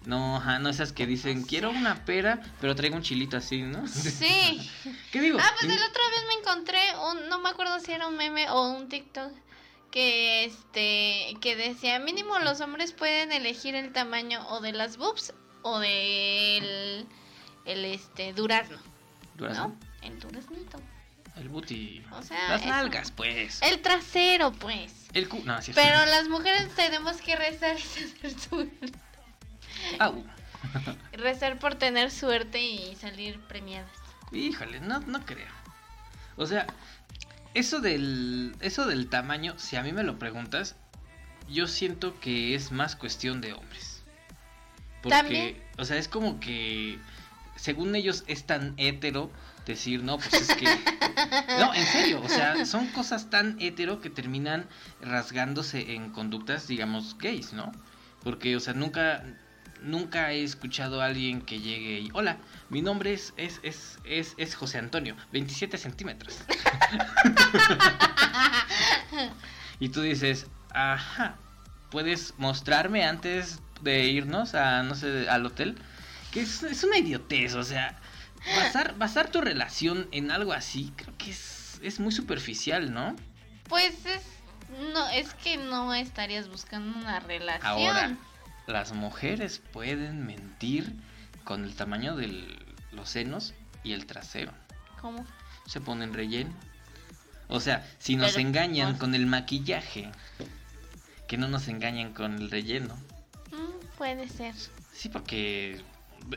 No, ajá, no esas que dicen, quiero una pera, pero traigo un chilito así, ¿no? Sí. ¿Qué digo? Ah, pues la otra vez me encontré un, no me acuerdo si era un meme o un TikTok que este que decía mínimo los hombres pueden elegir el tamaño o de las boobs o del el este durazno, ¿Durazno? ¿no? El duraznito. El booty. O sea, Las nalgas, pues. El trasero, pues. El cu... No, sí es Pero las mujeres tenemos que rezar suerte. Au. Rezar por tener suerte y salir premiadas. Híjole, no, no creo. O sea, eso del, eso del tamaño, si a mí me lo preguntas, yo siento que es más cuestión de hombres. Porque, También. o sea, es como que, según ellos, es tan hétero decir, no, pues es que... No, en serio, o sea, son cosas tan hétero que terminan rasgándose en conductas, digamos, gays, ¿no? Porque, o sea, nunca, nunca he escuchado a alguien que llegue y, hola, mi nombre es, es, es, es, es José Antonio, 27 centímetros. y tú dices, ajá, ¿puedes mostrarme antes de irnos a, no sé, al hotel? Que es, es una idiotez, o sea, basar, basar tu relación en algo así, creo que es, es muy superficial, ¿no? Pues es no es que no estarías buscando una relación. Ahora, las mujeres pueden mentir con el tamaño de los senos y el trasero. ¿Cómo? Se ponen relleno. O sea, si nos Pero, engañan con el maquillaje, que no nos engañen con el relleno. Mm, puede ser. Sí, porque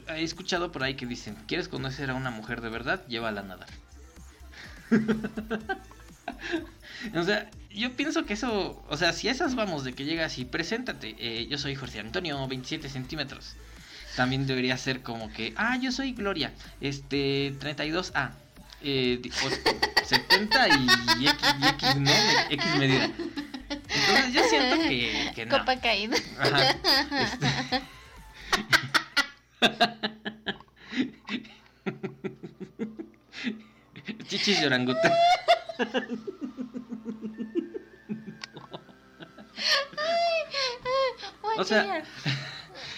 he escuchado por ahí que dicen, ¿quieres conocer a una mujer de verdad? Llévala a nadar. o sea, yo pienso que eso, o sea, si a esas vamos de que llegas y preséntate, eh, yo soy Jorge Antonio, 27 centímetros. También debería ser como que, ah, yo soy Gloria, este, 32A, eh, di- o- 70 y X, y X, ¿no? X medida. Entonces yo siento que, que no. Copa caída. Ajá, este. Chichis de orangután. O sea.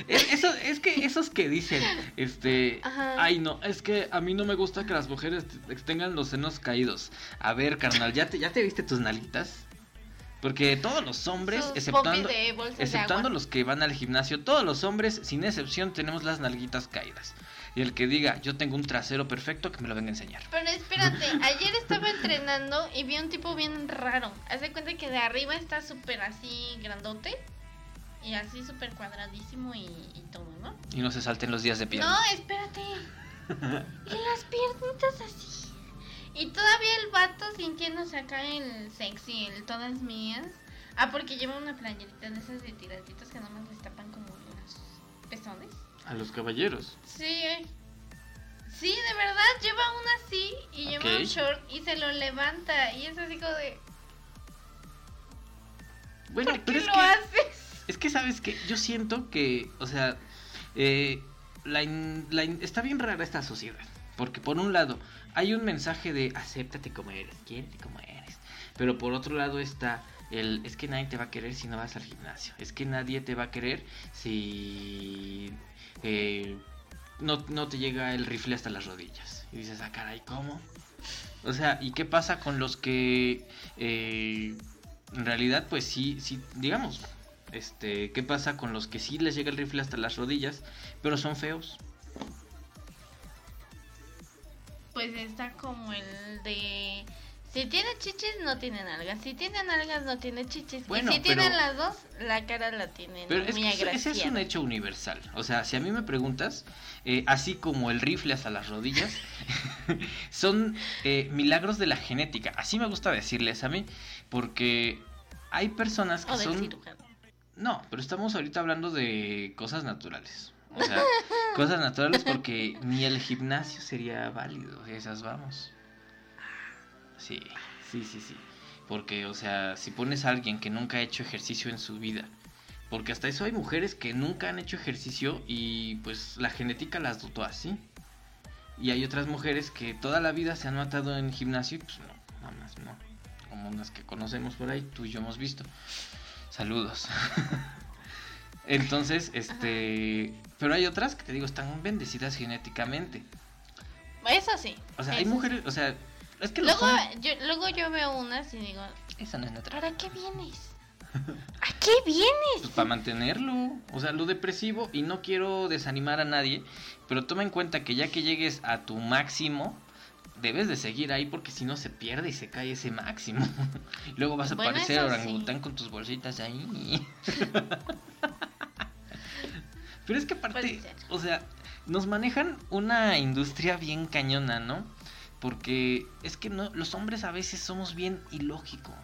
Es, eso, es que esos que dicen, este, Ajá. ay no, es que a mí no me gusta que las mujeres tengan los senos caídos. A ver, carnal, ¿ya te, ya te viste tus nalitas? Porque todos los hombres, Sus exceptuando, exceptuando los que van al gimnasio, todos los hombres, sin excepción, tenemos las nalguitas caídas. Y el que diga, yo tengo un trasero perfecto, que me lo venga a enseñar. Pero espérate, ayer estaba entrenando y vi un tipo bien raro. Haz de cuenta que de arriba está súper así grandote y así súper cuadradísimo y, y todo, ¿no? Y no se salten los días de pierna. No, espérate. Y las piernitas así. Y todavía el vato sintiéndose acá el sexy, el todas mías. Ah, porque lleva una playerita de esas de tiraditos que tapan como los pezones. A los caballeros. Sí, eh. Sí, de verdad, lleva una así y lleva un short y se lo levanta. Y es así como de. Bueno, ¿Por pero qué es lo que... haces? Es que sabes que yo siento que, o sea, eh, la in- la in- está bien rara esta sociedad. Porque por un lado hay un mensaje de acéptate como eres, quiérete como eres. Pero por otro lado está el es que nadie te va a querer si no vas al gimnasio. Es que nadie te va a querer si no, no te llega el rifle hasta las rodillas. Y dices, ah, caray, ¿cómo? O sea, ¿y qué pasa con los que eh, en realidad, pues sí, sí, digamos, este, ¿qué pasa con los que sí les llega el rifle hasta las rodillas, pero son feos? Pues está como el de. Si tiene chichis, no tiene nalgas. Si tiene nalgas, no tiene chichis. Bueno, y si tienen las dos, la cara la tienen Pero es que ese es un hecho universal. O sea, si a mí me preguntas, eh, así como el rifle hasta las rodillas, son eh, milagros de la genética. Así me gusta decirles a mí, porque hay personas que O del son... cirujano. No, pero estamos ahorita hablando de cosas naturales. O sea, cosas naturales porque ni el gimnasio sería válido. Esas vamos. Sí, sí, sí, sí. Porque, o sea, si pones a alguien que nunca ha hecho ejercicio en su vida, porque hasta eso hay mujeres que nunca han hecho ejercicio y pues la genética las dotó así. Y hay otras mujeres que toda la vida se han matado en gimnasio y pues no, nada más no. Como unas que conocemos por ahí, tú y yo hemos visto. Saludos. Entonces, este... Pero hay otras que te digo, están bendecidas genéticamente. Eso sí. O sea, hay mujeres, o sea, es que Luego, yo, luego yo veo unas y digo, Esa no es nuestra. ¿para qué vienes? ¿A qué vienes? Pues para mantenerlo. O sea, lo depresivo, y no quiero desanimar a nadie, pero toma en cuenta que ya que llegues a tu máximo, debes de seguir ahí porque si no se pierde y se cae ese máximo. Luego vas a Bueno, parecer eso orangután sí. con tus bolsitas ahí. pero es que aparte, o sea, nos manejan una industria bien cañona, ¿no? Porque es que no, los hombres a veces somos bien ilógicos.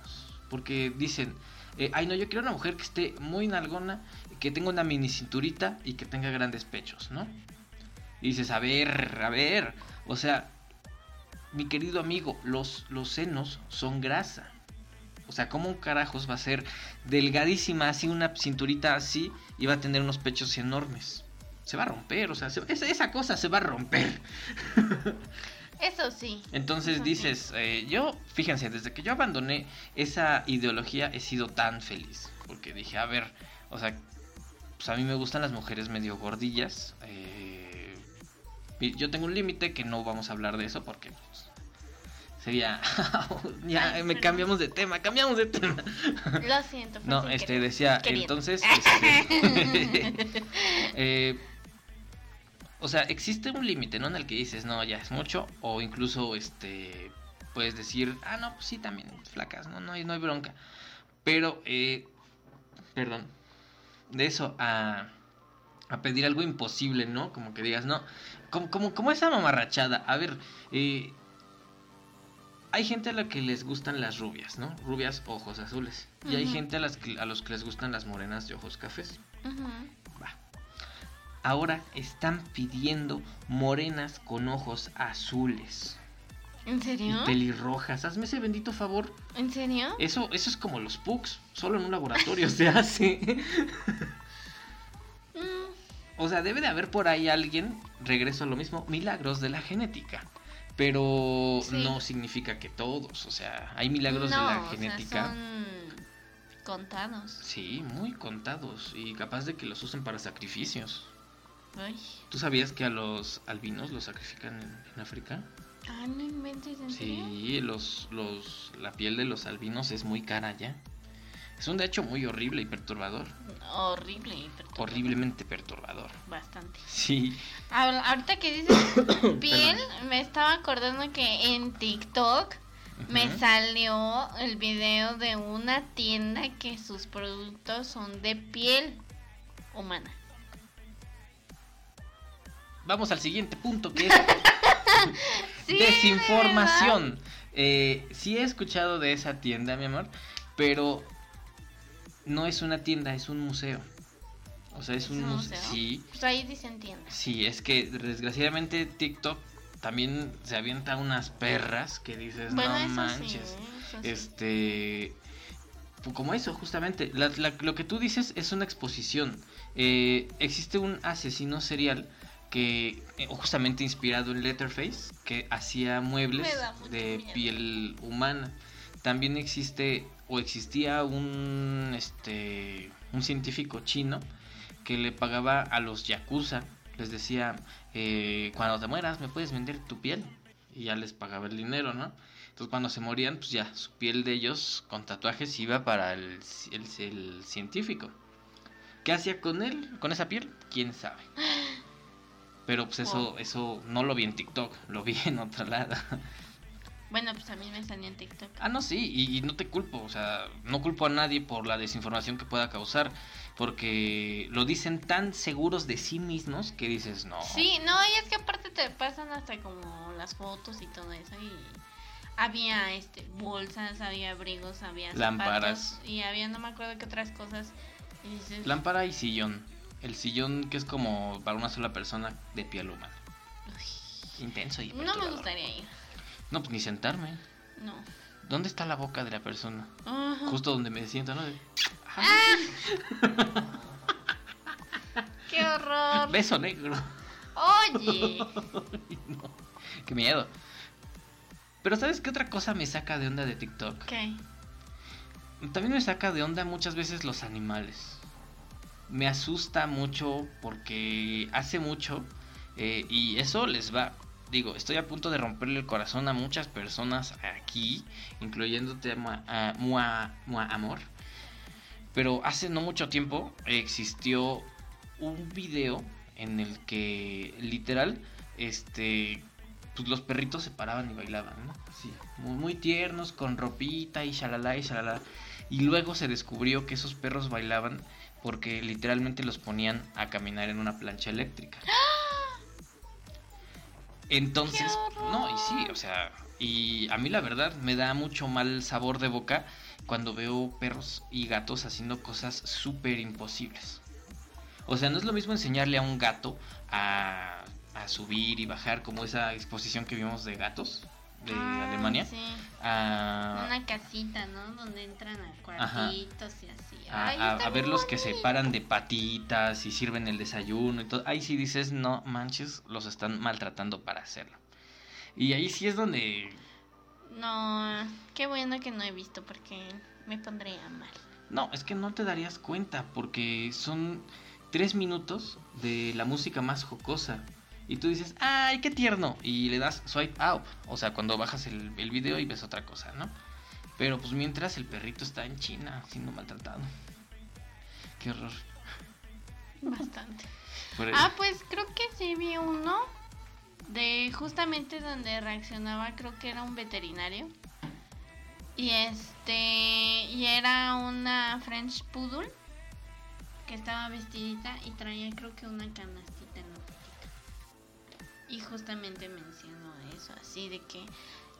Porque dicen, eh, ay no, yo quiero una mujer que esté muy nalgona, que tenga una mini cinturita y que tenga grandes pechos, ¿no? Y dices, a ver, a ver, o sea, mi querido amigo, los, los senos son grasa. O sea, ¿cómo un carajos va a ser delgadísima así, una cinturita así, y va a tener unos pechos enormes? Se va a romper, o sea, se- esa, esa cosa se va a romper. Eso sí. Entonces Eso dices, eh, yo, fíjense, desde que yo abandoné esa ideología he sido tan feliz. Porque dije, a ver, o sea, pues a mí me gustan las mujeres medio gordillas. eh, yo tengo un límite que no vamos a hablar de eso porque pues, sería... ya Ay, me perdón. cambiamos de tema, cambiamos de tema. Lo siento. No, este querer. decía, Queriendo. entonces, este, eh, o sea, existe un límite, ¿no? En el que dices, no, ya es mucho, o incluso, este, puedes decir, ah, no, pues sí, también, flacas, no, no hay, no hay bronca. Pero, eh, perdón, de eso a, a pedir algo imposible, ¿no? Como que digas, no, como, como, como esa mamarrachada, a ver, eh, hay gente a la que les gustan las rubias, ¿no? Rubias, ojos azules. Y hay gente a, las que- a los que les gustan las morenas de ojos cafés. Va. Ahora están pidiendo morenas con ojos azules ¿En y serio? pelirrojas. Hazme ese bendito favor. ¿En serio? Eso, eso es como los pugs. Solo en un laboratorio se hace. Mm, O sea, debe de haber por ahí alguien, regreso a lo mismo, milagros de la genética. Pero Sí. no significa que todos. O sea, hay milagros de la o sea, genética. son contados. Sí, muy contados. Y capaz de que los usen para sacrificios. Ay. ¿Tú sabías que a los albinos los sacrifican en, en África? Ah, no inventes, ¿en? Sí, los, los, la piel de los albinos es muy cara ya. Es un hecho muy horrible y perturbador. Horrible. y perturbador. Horriblemente perturbador. Bastante. Sí. Ahorita que dices piel, me estaba acordando que en TikTok me salió el video de una tienda que sus productos son de piel humana. Vamos al siguiente punto que es Sí, desinformación. Eh, sí he escuchado de esa tienda, mi amor, pero no es una tienda, es un museo. O sea, es, ¿Es un museo. museo? Sí, Pues ahí dicen tienda. Sí, es que desgraciadamente TikTok también se avienta unas perras que dices, Bueno, no manches. sí. Este. pues Como eso, justamente. La- la- lo que tú dices es una exposición. Eh, existe un asesino serial que, eh, justamente inspirado en Letterface, que hacía muebles de miedo. piel humana. También existe, o existía un, este, un científico chino que le pagaba a los yakuza. Les decía, eh, cuando te mueras, ¿me puedes vender tu piel? Y ya les pagaba el dinero, ¿no? Entonces cuando se morían, pues ya, su piel de ellos con tatuajes iba para el, el, el científico. ¿Qué hacía con él, con esa piel? ¿Quién sabe? Pero pues eso, Wow. eso no lo vi en TikTok, lo vi en otro lado. Bueno, pues también me salió en TikTok. Ah, no, sí, y, y no te culpo, o sea, no culpo a nadie por la desinformación que pueda causar, porque lo dicen tan seguros de sí mismos que dices, no. Sí, no, y es que aparte te pasan hasta como las fotos y todo eso y había este bolsas, había abrigos, había Lámparas. y había no me acuerdo qué otras cosas. Y dices, Lámpara y sillón. El sillón que es como para una sola persona de piel humana. "Uy, Intenso y no me gustaría ir. No, pues ni sentarme. No. ¿Dónde está la boca de la persona? Justo donde me siento, ¿no? De- ¡Qué horror! Beso negro. Oye. no, qué miedo. Pero ¿sabes qué otra cosa me saca de onda de TikTok? ¿Qué? También me saca de onda muchas veces los animales. Me asusta mucho porque hace mucho eh, y eso les va. Digo, estoy a punto de romperle el corazón a muchas personas aquí, incluyéndote a Mua, Mua Amor. Pero hace no mucho tiempo existió un video en el que literal, este, pues los perritos se paraban y bailaban, ¿no? Así, muy, muy tiernos, con ropita y shalala y shalala. Y luego se descubrió que esos perros bailaban porque literalmente los ponían a caminar en una plancha eléctrica. Entonces, no, y sí, o sea, y a mí la verdad me da mucho mal sabor de boca cuando veo perros y gatos haciendo cosas súper imposibles. O sea, no es lo mismo enseñarle a un gato a, a subir y bajar como esa exposición que vimos de gatos de Ah, Alemania. sí. A, Una casita, ¿no? Donde entran a cuartitos y así. A, a- a ver los que se paran de patitas y sirven el desayuno y todo. Ahí sí dices, no manches, los están maltratando para hacerlo. Y ahí sí es donde... No, qué bueno que no he visto porque me pondría mal. No, es que no te darías cuenta porque son tres minutos de la música más jocosa. Y tú dices, ¡ay, qué tierno! Y le das swipe out. O sea, cuando bajas el, el video y ves otra cosa, ¿no? Pero pues mientras el perrito está en China siendo maltratado. Qué horror. Bastante. Ah, pues creo que sí vi uno de justamente donde reaccionaba, creo que era un veterinario. Y este, y era una French Poodle que estaba vestidita y traía creo que una canastita en la patita. Y justamente mencionó eso, así de que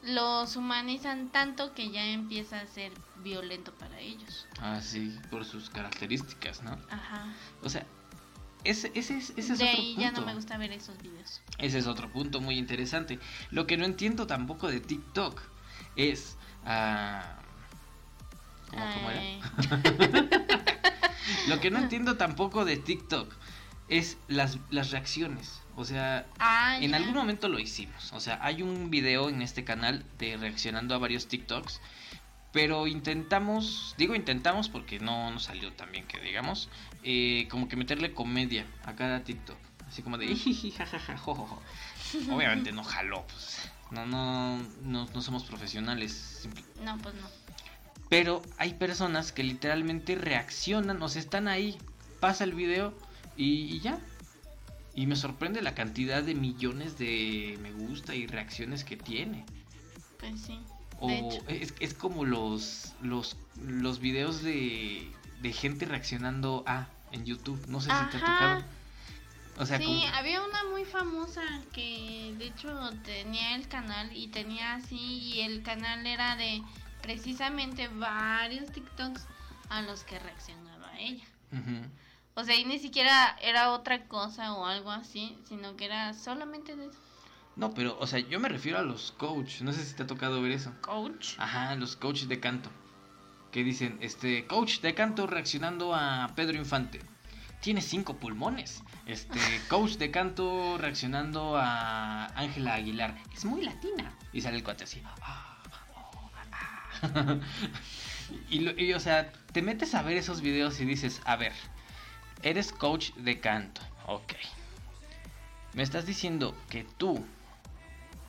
los humanizan tanto que ya empieza a ser violento para ellos. Ah, sí, por sus características, ¿no? Ajá. O sea, ese, ese, es- ese es de otro ahí punto. ya no me gusta ver esos videos. Ese es otro punto muy interesante. Lo que no entiendo tampoco de TikTok es... ah, ¿cómo, cómo era? Lo que no entiendo tampoco de TikTok es las, las reacciones. O sea, Ah, en algún momento lo hicimos. O sea, hay un video en este canal de reaccionando a varios TikToks. Pero intentamos, digo intentamos porque no nos salió tan bien que digamos, eh, como que meterle comedia a cada TikTok. Así como de "Ijiji, jajaja, jojojo". Obviamente no jaló, pues. No, no, no, no somos profesionales. No, pues no. Pero hay personas que literalmente reaccionan, o sea, están ahí, pasa el video y, y ya. Y me sorprende la cantidad de millones de me gusta y reacciones que tiene. Pues sí. O es, es como los, los, los videos de, de gente reaccionando a en YouTube. No sé si te ha tocado. O sea, sí, como- había una muy famosa que de hecho tenía el canal y tenía así y el canal era de precisamente varios TikToks a los que reaccionaba ella. O sea, y ni siquiera era otra cosa o algo así, sino que era solamente de eso. No, pero, o sea, yo me refiero a los coach. No sé si te ha tocado ver eso. Coach. Ajá, los coaches de canto. Que dicen, este, coach de canto reaccionando a Pedro Infante. Tiene cinco pulmones. Este, coach de canto reaccionando a Ángela Aguilar. Es muy latina. Y sale el cuate así. "Ah, ah". y, lo- y, o sea, te metes a ver esos videos y dices, a ver, eres coach de canto. Ok. Me estás diciendo que tú,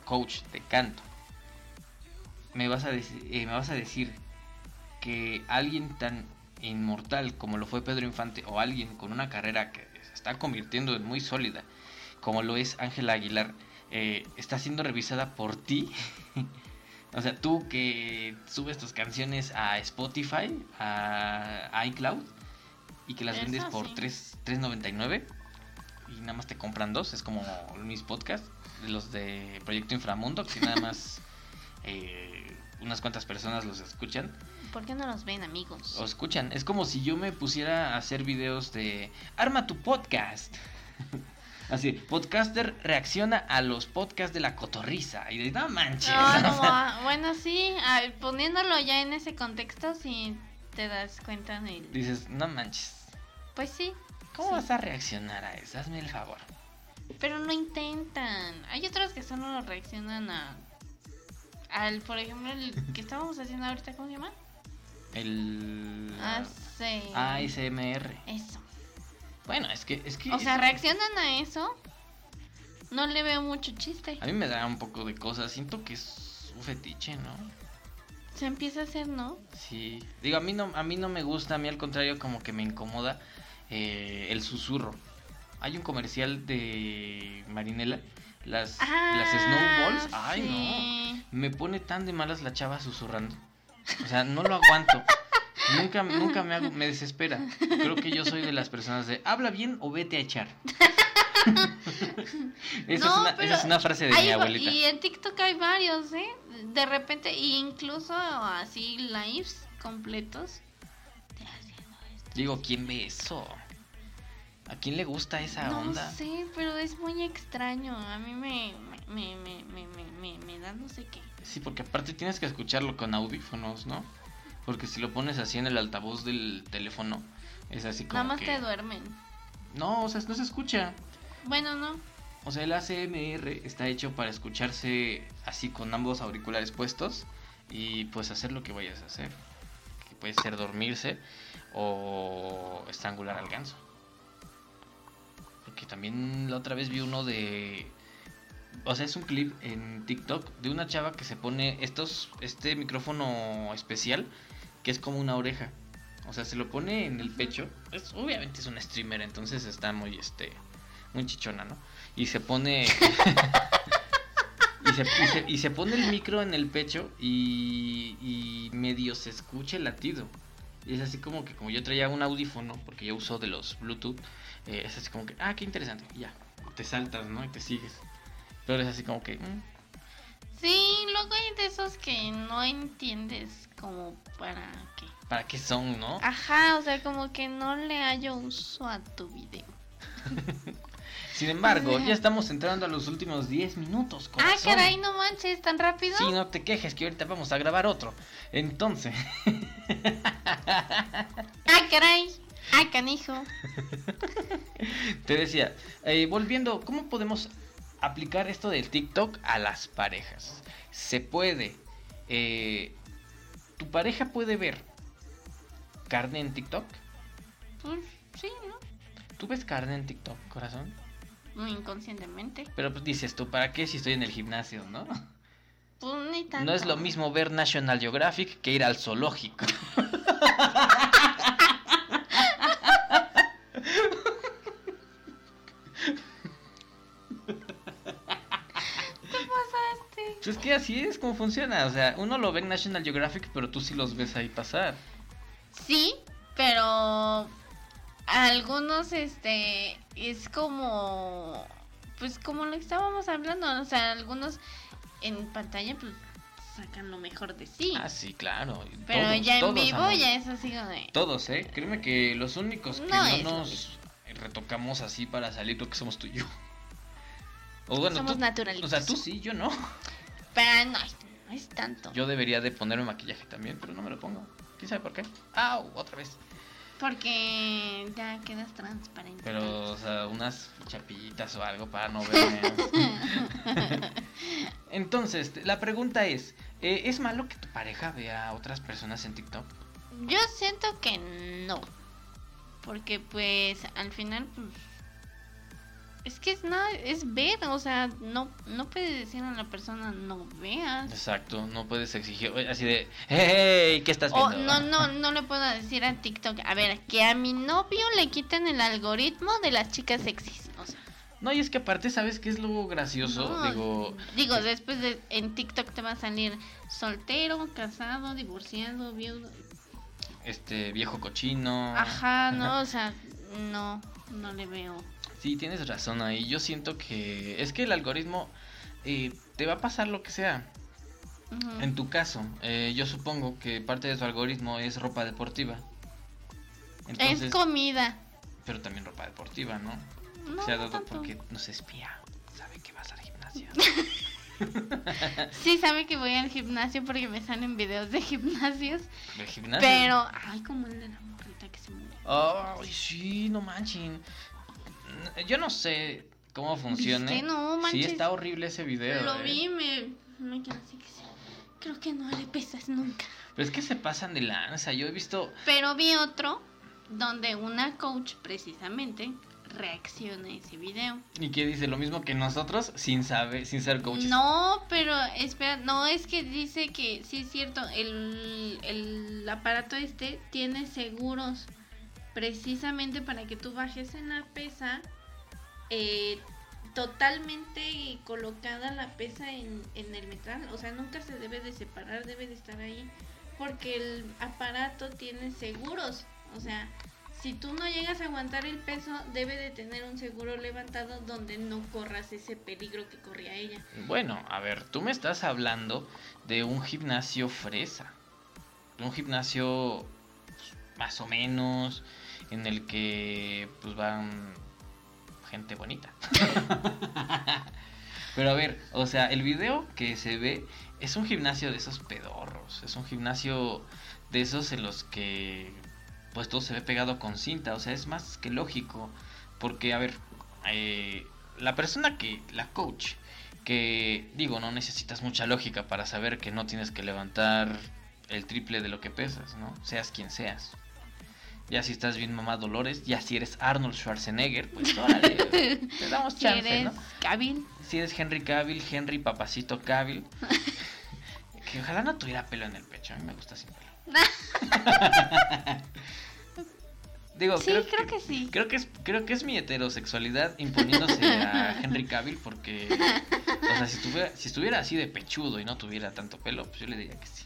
coach de canto, me vas a, eh, me vas a decir que alguien tan inmortal como lo fue Pedro Infante o alguien con una carrera que se está convirtiendo en muy sólida como lo es Ángela Aguilar eh, está siendo revisada por ti o sea tú que subes tus canciones a Spotify a iCloud y que las Eso vendes por sí. tres- 3.99 y nada más te compran dos es como mis podcasts los de Proyecto Inframundo que nada más eh, unas cuantas personas los escuchan ¿Por qué no los ven, amigos? o escuchan. Es como si yo me pusiera a hacer videos de arma tu podcast. Así, podcaster reacciona a los podcasts de la cotorriza. Y de no manches. No, no, bueno, sí, poniéndolo ya en ese contexto, sí te das cuenta de... dices, no manches. Pues sí. ¿Cómo Sí. vas a reaccionar a eso? Hazme el favor. Pero no intentan. Hay otros que solo reaccionan a. Al, por ejemplo, el que estábamos haciendo ahorita, ¿cómo se llama? El. Hace. ASMR. Eso. Bueno, es que. Es que O sea, reaccionan a eso. No le veo mucho chiste. A mí me da un poco de cosas. Siento que es un fetiche, ¿no? Se empieza a hacer, ¿no? Sí. Digo, a mí no, a mí no me gusta, a mí al contrario como que me incomoda eh, el susurro. Hay un comercial de Marinela, las, las Snowballs. Ay, Ah, sí. no. Me pone tan de malas la chava susurrando. O sea, no lo aguanto. Nunca, nunca me, hago, me desespera. Creo que yo soy de las personas de habla bien o vete a echar. esa, No, es una, pero esa es una frase de Hay mi abuelita. Y en TikTok hay varios, ¿eh? De repente, incluso así lives completos. Digo, ¿quién ve eso? ¿A quién le gusta esa no onda? sé, pero es muy extraño. A mí me, me, me, me, me, me, me da no sé qué. Sí, porque aparte tienes que escucharlo con audífonos, ¿no? Porque si lo pones así en el altavoz del teléfono, es así como Nada más que... te duermen. No, o sea, no se escucha. Bueno, no. O sea, el ACMR está hecho para escucharse así con ambos auriculares puestos y pues hacer lo que vayas a hacer. Que puede ser dormirse o estrangular al ganso. Porque también la otra vez vi uno de... O sea, es un clip en TikTok de una chava que se pone estos, este micrófono especial que es como una oreja. O sea, se lo pone en el pecho. Es, obviamente es una streamer, entonces está muy este muy chichona, ¿no? Y se pone y, se, y, se, y se pone el micro en el pecho y, y medio se escucha el latido. Y es así como que como yo traía un audífono, porque yo uso de los Bluetooth, eh, es así como que, ah, qué interesante, y ya, te saltas, ¿no? Y te sigues. Pero es así como que, mm, Sí, luego hay de esos que no entiendes como para qué. ¿para qué son, no? Ajá, o sea, como que no le hallo uso a tu video. Sin embargo, ya estamos entrando a los últimos 10 minutos. Ah, corazón. caray, no manches, tan rápido. Sí, no te quejes que ahorita vamos a grabar otro. Entonces, Ah, caray. Ah, canijo. te decía, eh, volviendo, ¿cómo podemos aplicar esto del TikTok a las parejas? Se puede. eh, ¿Tu pareja puede ver carne en TikTok? Pues sí, ¿no? ¿Tú ves carne en TikTok, corazón? Muy inconscientemente. Pero pues dices tú, ¿para qué si estoy en el gimnasio, no? Pues ni tanto. No es lo mismo ver National Geographic que ir al zoológico. ¿Qué pasaste? Pues que así es como funciona. O sea, uno lo ve en National Geographic, pero tú sí los ves ahí pasar. Sí, pero algunos, este, es como, pues como lo que estábamos hablando, o sea, algunos en pantalla, pues sacan lo mejor de sí. Ah, sí, claro. pero Todos, ya en vivo amor. ya es así de... Todos, ¿eh? Créeme que los únicos que No nos retocamos así para salir, creo que somos tú y yo. O bueno, Somos tú, naturalistas. O sea, tú sí, yo no. Pero no, no es tanto. Yo debería de ponerme maquillaje también, pero no me lo pongo. ¿Quién sabe por qué? ¡Au! Otra vez. Porque ya quedas transparente. Pero, o sea, unas chapillitas o algo para no verme. Entonces, la pregunta es, eh, ¿es malo que tu pareja vea a otras personas en TikTok? Yo siento que no. Porque pues al final pues es que es nada, es ver, o sea, no no puedes decir a la persona no veas. Exacto, no puedes exigir así de, hey, ¿qué estás O viendo? no no no le puedo decir a TikTok, a ver, que a mi novio le quiten el algoritmo de las chicas sexys, o sea, No, y es que aparte, ¿sabes qué es lo gracioso? no, Digo, digo, después de en TikTok te va a salir soltero, casado, divorciado, viudo. este viejo cochino. Ajá, no, o sea, no no le veo. Sí, tienes razón ahí. Yo siento que es que el algoritmo eh, te va a pasar lo que sea. En tu caso, eh, yo supongo que parte de su algoritmo es ropa deportiva. Entonces, es comida. pero también ropa deportiva, ¿no? No, Se ha dado porque nos espía. Sabe que vas al gimnasio. Sí sabe que voy al gimnasio porque me salen videos de gimnasios, ¿Del gimnasio? pero ay, como el de la morrita que se murió. Ay, sí, no manchen. Yo no sé. cómo funciona. ¿Viste? No, sí, manches. está horrible ese video. Lo eh. vi me, me quedé así que sí. Creo que no le pesas nunca. Pero es que se pasan de lanza. Yo he visto. Pero vi otro donde una coach precisamente reacciona a ese video. Y que dice lo mismo que nosotros sin saber, sin ser coaches. No, pero espera, no es que dice que sí es cierto, el, el aparato este tiene seguros precisamente para que tú bajes en la pesa eh, totalmente colocada la pesa en, en el metal, o sea, nunca se debe de separar, debe de estar ahí, porque el aparato tiene seguros, o sea, si tú no llegas a aguantar el peso, debe de tener un seguro levantado donde no corras ese peligro que corría ella. Bueno, a ver, tú me estás hablando de un gimnasio fresa. Un gimnasio más o menos en el que pues van gente bonita. Pero a ver, o sea, el video que se ve es un gimnasio de esos pedorros, es un gimnasio de esos en los que pues todo se ve pegado con cinta, o sea, es más que lógico, porque a ver, eh, la persona que, la coach, que digo, no necesitas mucha lógica para saber que no tienes que levantar el triple de lo que pesas, ¿no? Seas quien seas. Ya si estás bien mamá Dolores, ya si eres Arnold Schwarzenegger, pues órale, te damos Si chance, eres ¿no? Cabil, Si eres Henry Cavill, Henry Papacito Cavill. que ojalá no tuviera pelo en el pecho, a mí me gusta sin pelo. Digo, sí, creo, creo que sí. Creo que es, creo que es mi heterosexualidad imponiéndose a Henry Cavill porque, o sea, si estuviera, si estuviera así de pechudo y no tuviera tanto pelo, pues yo le diría que sí.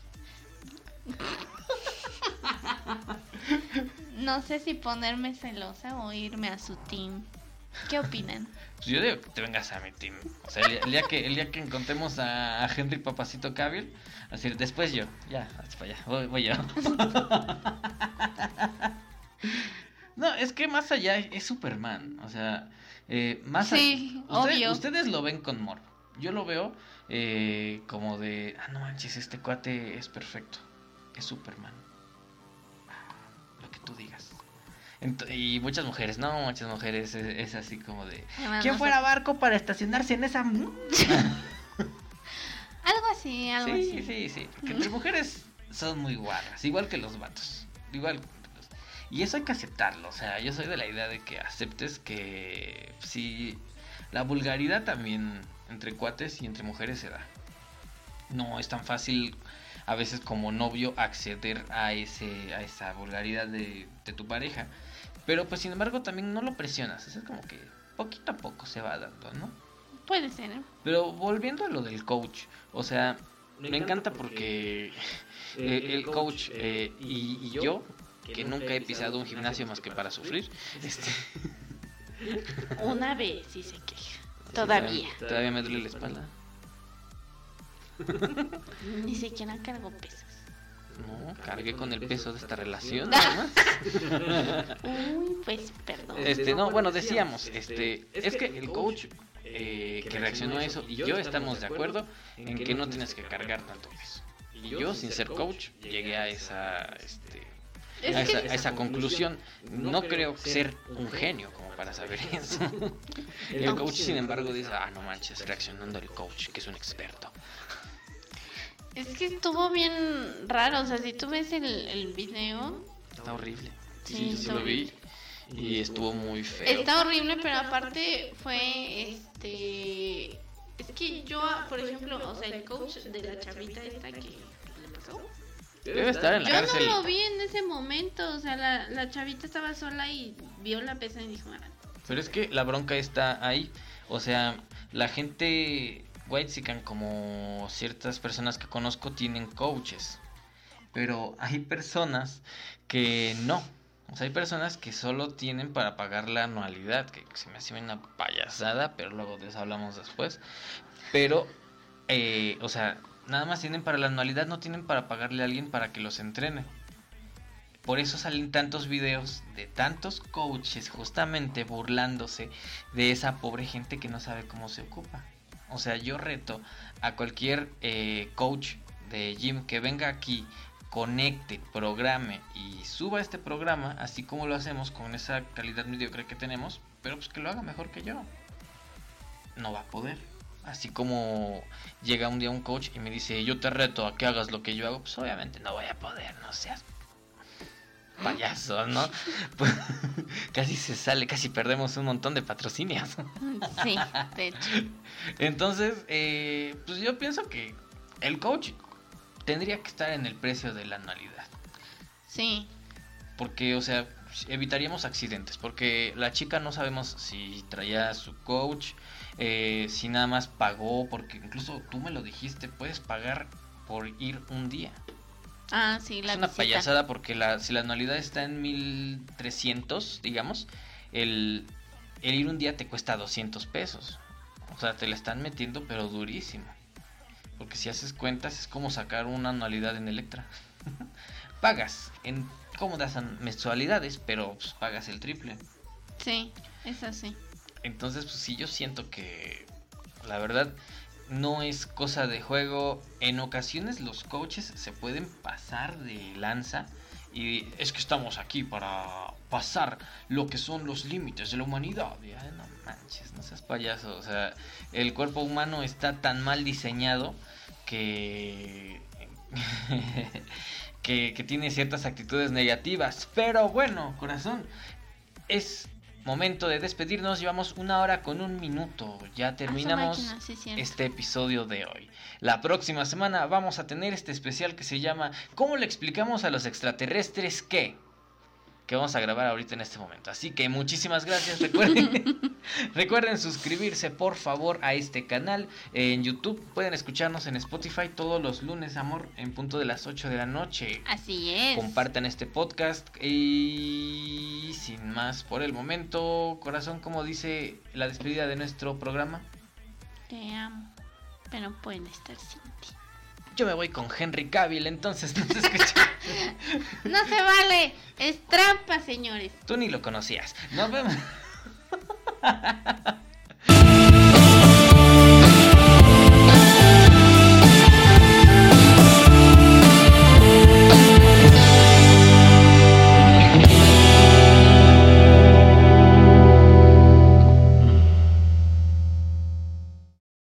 No sé si ponerme celosa o irme a su team. ¿Qué opinan? Pues yo digo que te vengas a mi team. O sea, el, el día que el día que encontremos a, a Henry Papacito Cavill, así después yo, ya, hasta para allá, voy, voy yo. No, es que más allá es Superman, o sea, eh, más a- Sí, Ustedes- obvio. Ustedes lo ven con morbo. Yo lo veo eh, como de, ah, no manches, este cuate es perfecto, es Superman. Tú digas. Y muchas mujeres, no, muchas mujeres es, es así como de, Además, ¿quién no fuera sé- barco para estacionarse en esa? Algo así, algo Sí, así. sí, sí, porque entre mujeres son muy guarras, igual que los vatos, igual. Y eso hay que aceptarlo, o sea, yo soy de la idea de que aceptes que si la vulgaridad también entre cuates y entre mujeres se da. No es tan fácil a veces como novio acceder a ese a esa vulgaridad de, de tu pareja, pero pues sin embargo también no lo presionas, es como que poquito a poco se va dando, ¿no? Puede ser. ¿eh? Pero volviendo a lo del coach, o sea, me encanta porque eh, el coach eh, y, y yo, que nunca he pisado un gimnasio más que para sufrir, este, Una vez sí se queja. Todavía. todavía me duele la espalda. Ni siquiera cargo pesas. No, cargué con el peso de esta relación. Nada más. Uy, pues perdón. Este, no, bueno, decíamos, este, es que el coach eh, que reaccionó a eso y yo estamos de acuerdo en que no tienes que cargar tanto peso. Y yo, sin ser coach, llegué a esa, este, Es a esa, a esa conclusión. No creo ser un genio como para saber eso. El coach, sin embargo, dice, ah, no manches, reaccionando el coach, que es un experto. Es que estuvo bien raro. O sea, si tú ves el, el video, Está horrible. Sí, Sí, yo sí lo vi y estuvo muy feo. está horrible, pero aparte fue este. Es que yo, por ejemplo, o sea, el coach de la chavita esta que le pasó. Debe estar en la Yo cárcel. no lo vi en ese momento. O sea, la, la chavita estaba sola y vio la pesa y dijo, "Ah, Pero es que la bronca está ahí. O sea, la gente white como ciertas personas que conozco tienen coaches. Pero hay personas que no. O sea, hay personas que solo tienen para pagar la anualidad, que se me hace una payasada, pero luego de eso hablamos después. Pero, eh, o sea, nada más tienen para la anualidad, no tienen para pagarle a alguien para que los entrene. Por eso salen tantos videos de tantos coaches justamente burlándose de esa pobre gente que no sabe cómo se ocupa. O sea, yo reto a cualquier eh, coach de gym que venga aquí, conecte, programe y suba este programa, así como lo hacemos con esa calidad mediocre que tenemos, pero pues que lo haga mejor que yo. no va a poder. Así como llega un día un coach y me dice, yo te reto a que hagas lo que yo hago, pues obviamente no voy a poder, no seas payaso, ¿no? Pues, casi se sale, casi perdemos un montón de patrocinios. Sí, de hecho. Entonces, eh, pues yo pienso que el coach tendría que estar en el precio de la anualidad. Sí, Porque, o sea, evitaríamos accidentes. Porque la chica no sabemos si traía su coach, eh, si nada más pagó. Porque incluso tú me lo dijiste, puedes pagar por ir un día. Ah, sí, la es una visita. payasada porque la, si la anualidad está en 1300, digamos, el, el ir un día te cuesta 200 pesos. O sea, te la están metiendo, pero durísimo. Porque si haces cuentas, es como sacar una anualidad en Electra. pagas en cómodas mensualidades, pero pues, pagas el triple. Sí, es así. Entonces, pues sí, yo siento que la verdad no es cosa de juego. En ocasiones los coaches se pueden pasar de lanza y es que estamos aquí para pasar lo que son los límites de la humanidad. Y, ay, no manches, no seas payaso. O sea, el cuerpo humano está tan mal diseñado que... que, que tiene ciertas actitudes negativas. Pero bueno, corazón, es momento de despedirnos. Llevamos una hora con un minuto. Ya terminamos máquina, sí, este episodio de hoy. La próxima semana vamos a tener este especial que se llama ¿Cómo le explicamos a los extraterrestres qué? Que vamos a grabar ahorita en este momento. Así que muchísimas gracias. Recuerden, recuerden suscribirse por favor a este canal en YouTube. Pueden escucharnos en Spotify todos los lunes, amor, en punto de las 8 de la noche. Así es. Compartan este podcast y sin más por el momento, corazón, como dice la despedida de nuestro programa. Te amo, pero pueden estar sin ti. Yo me voy con Henry Cavill, entonces no se escucha. No se vale, es trampa, señores. Tú ni lo conocías. Nos vemos.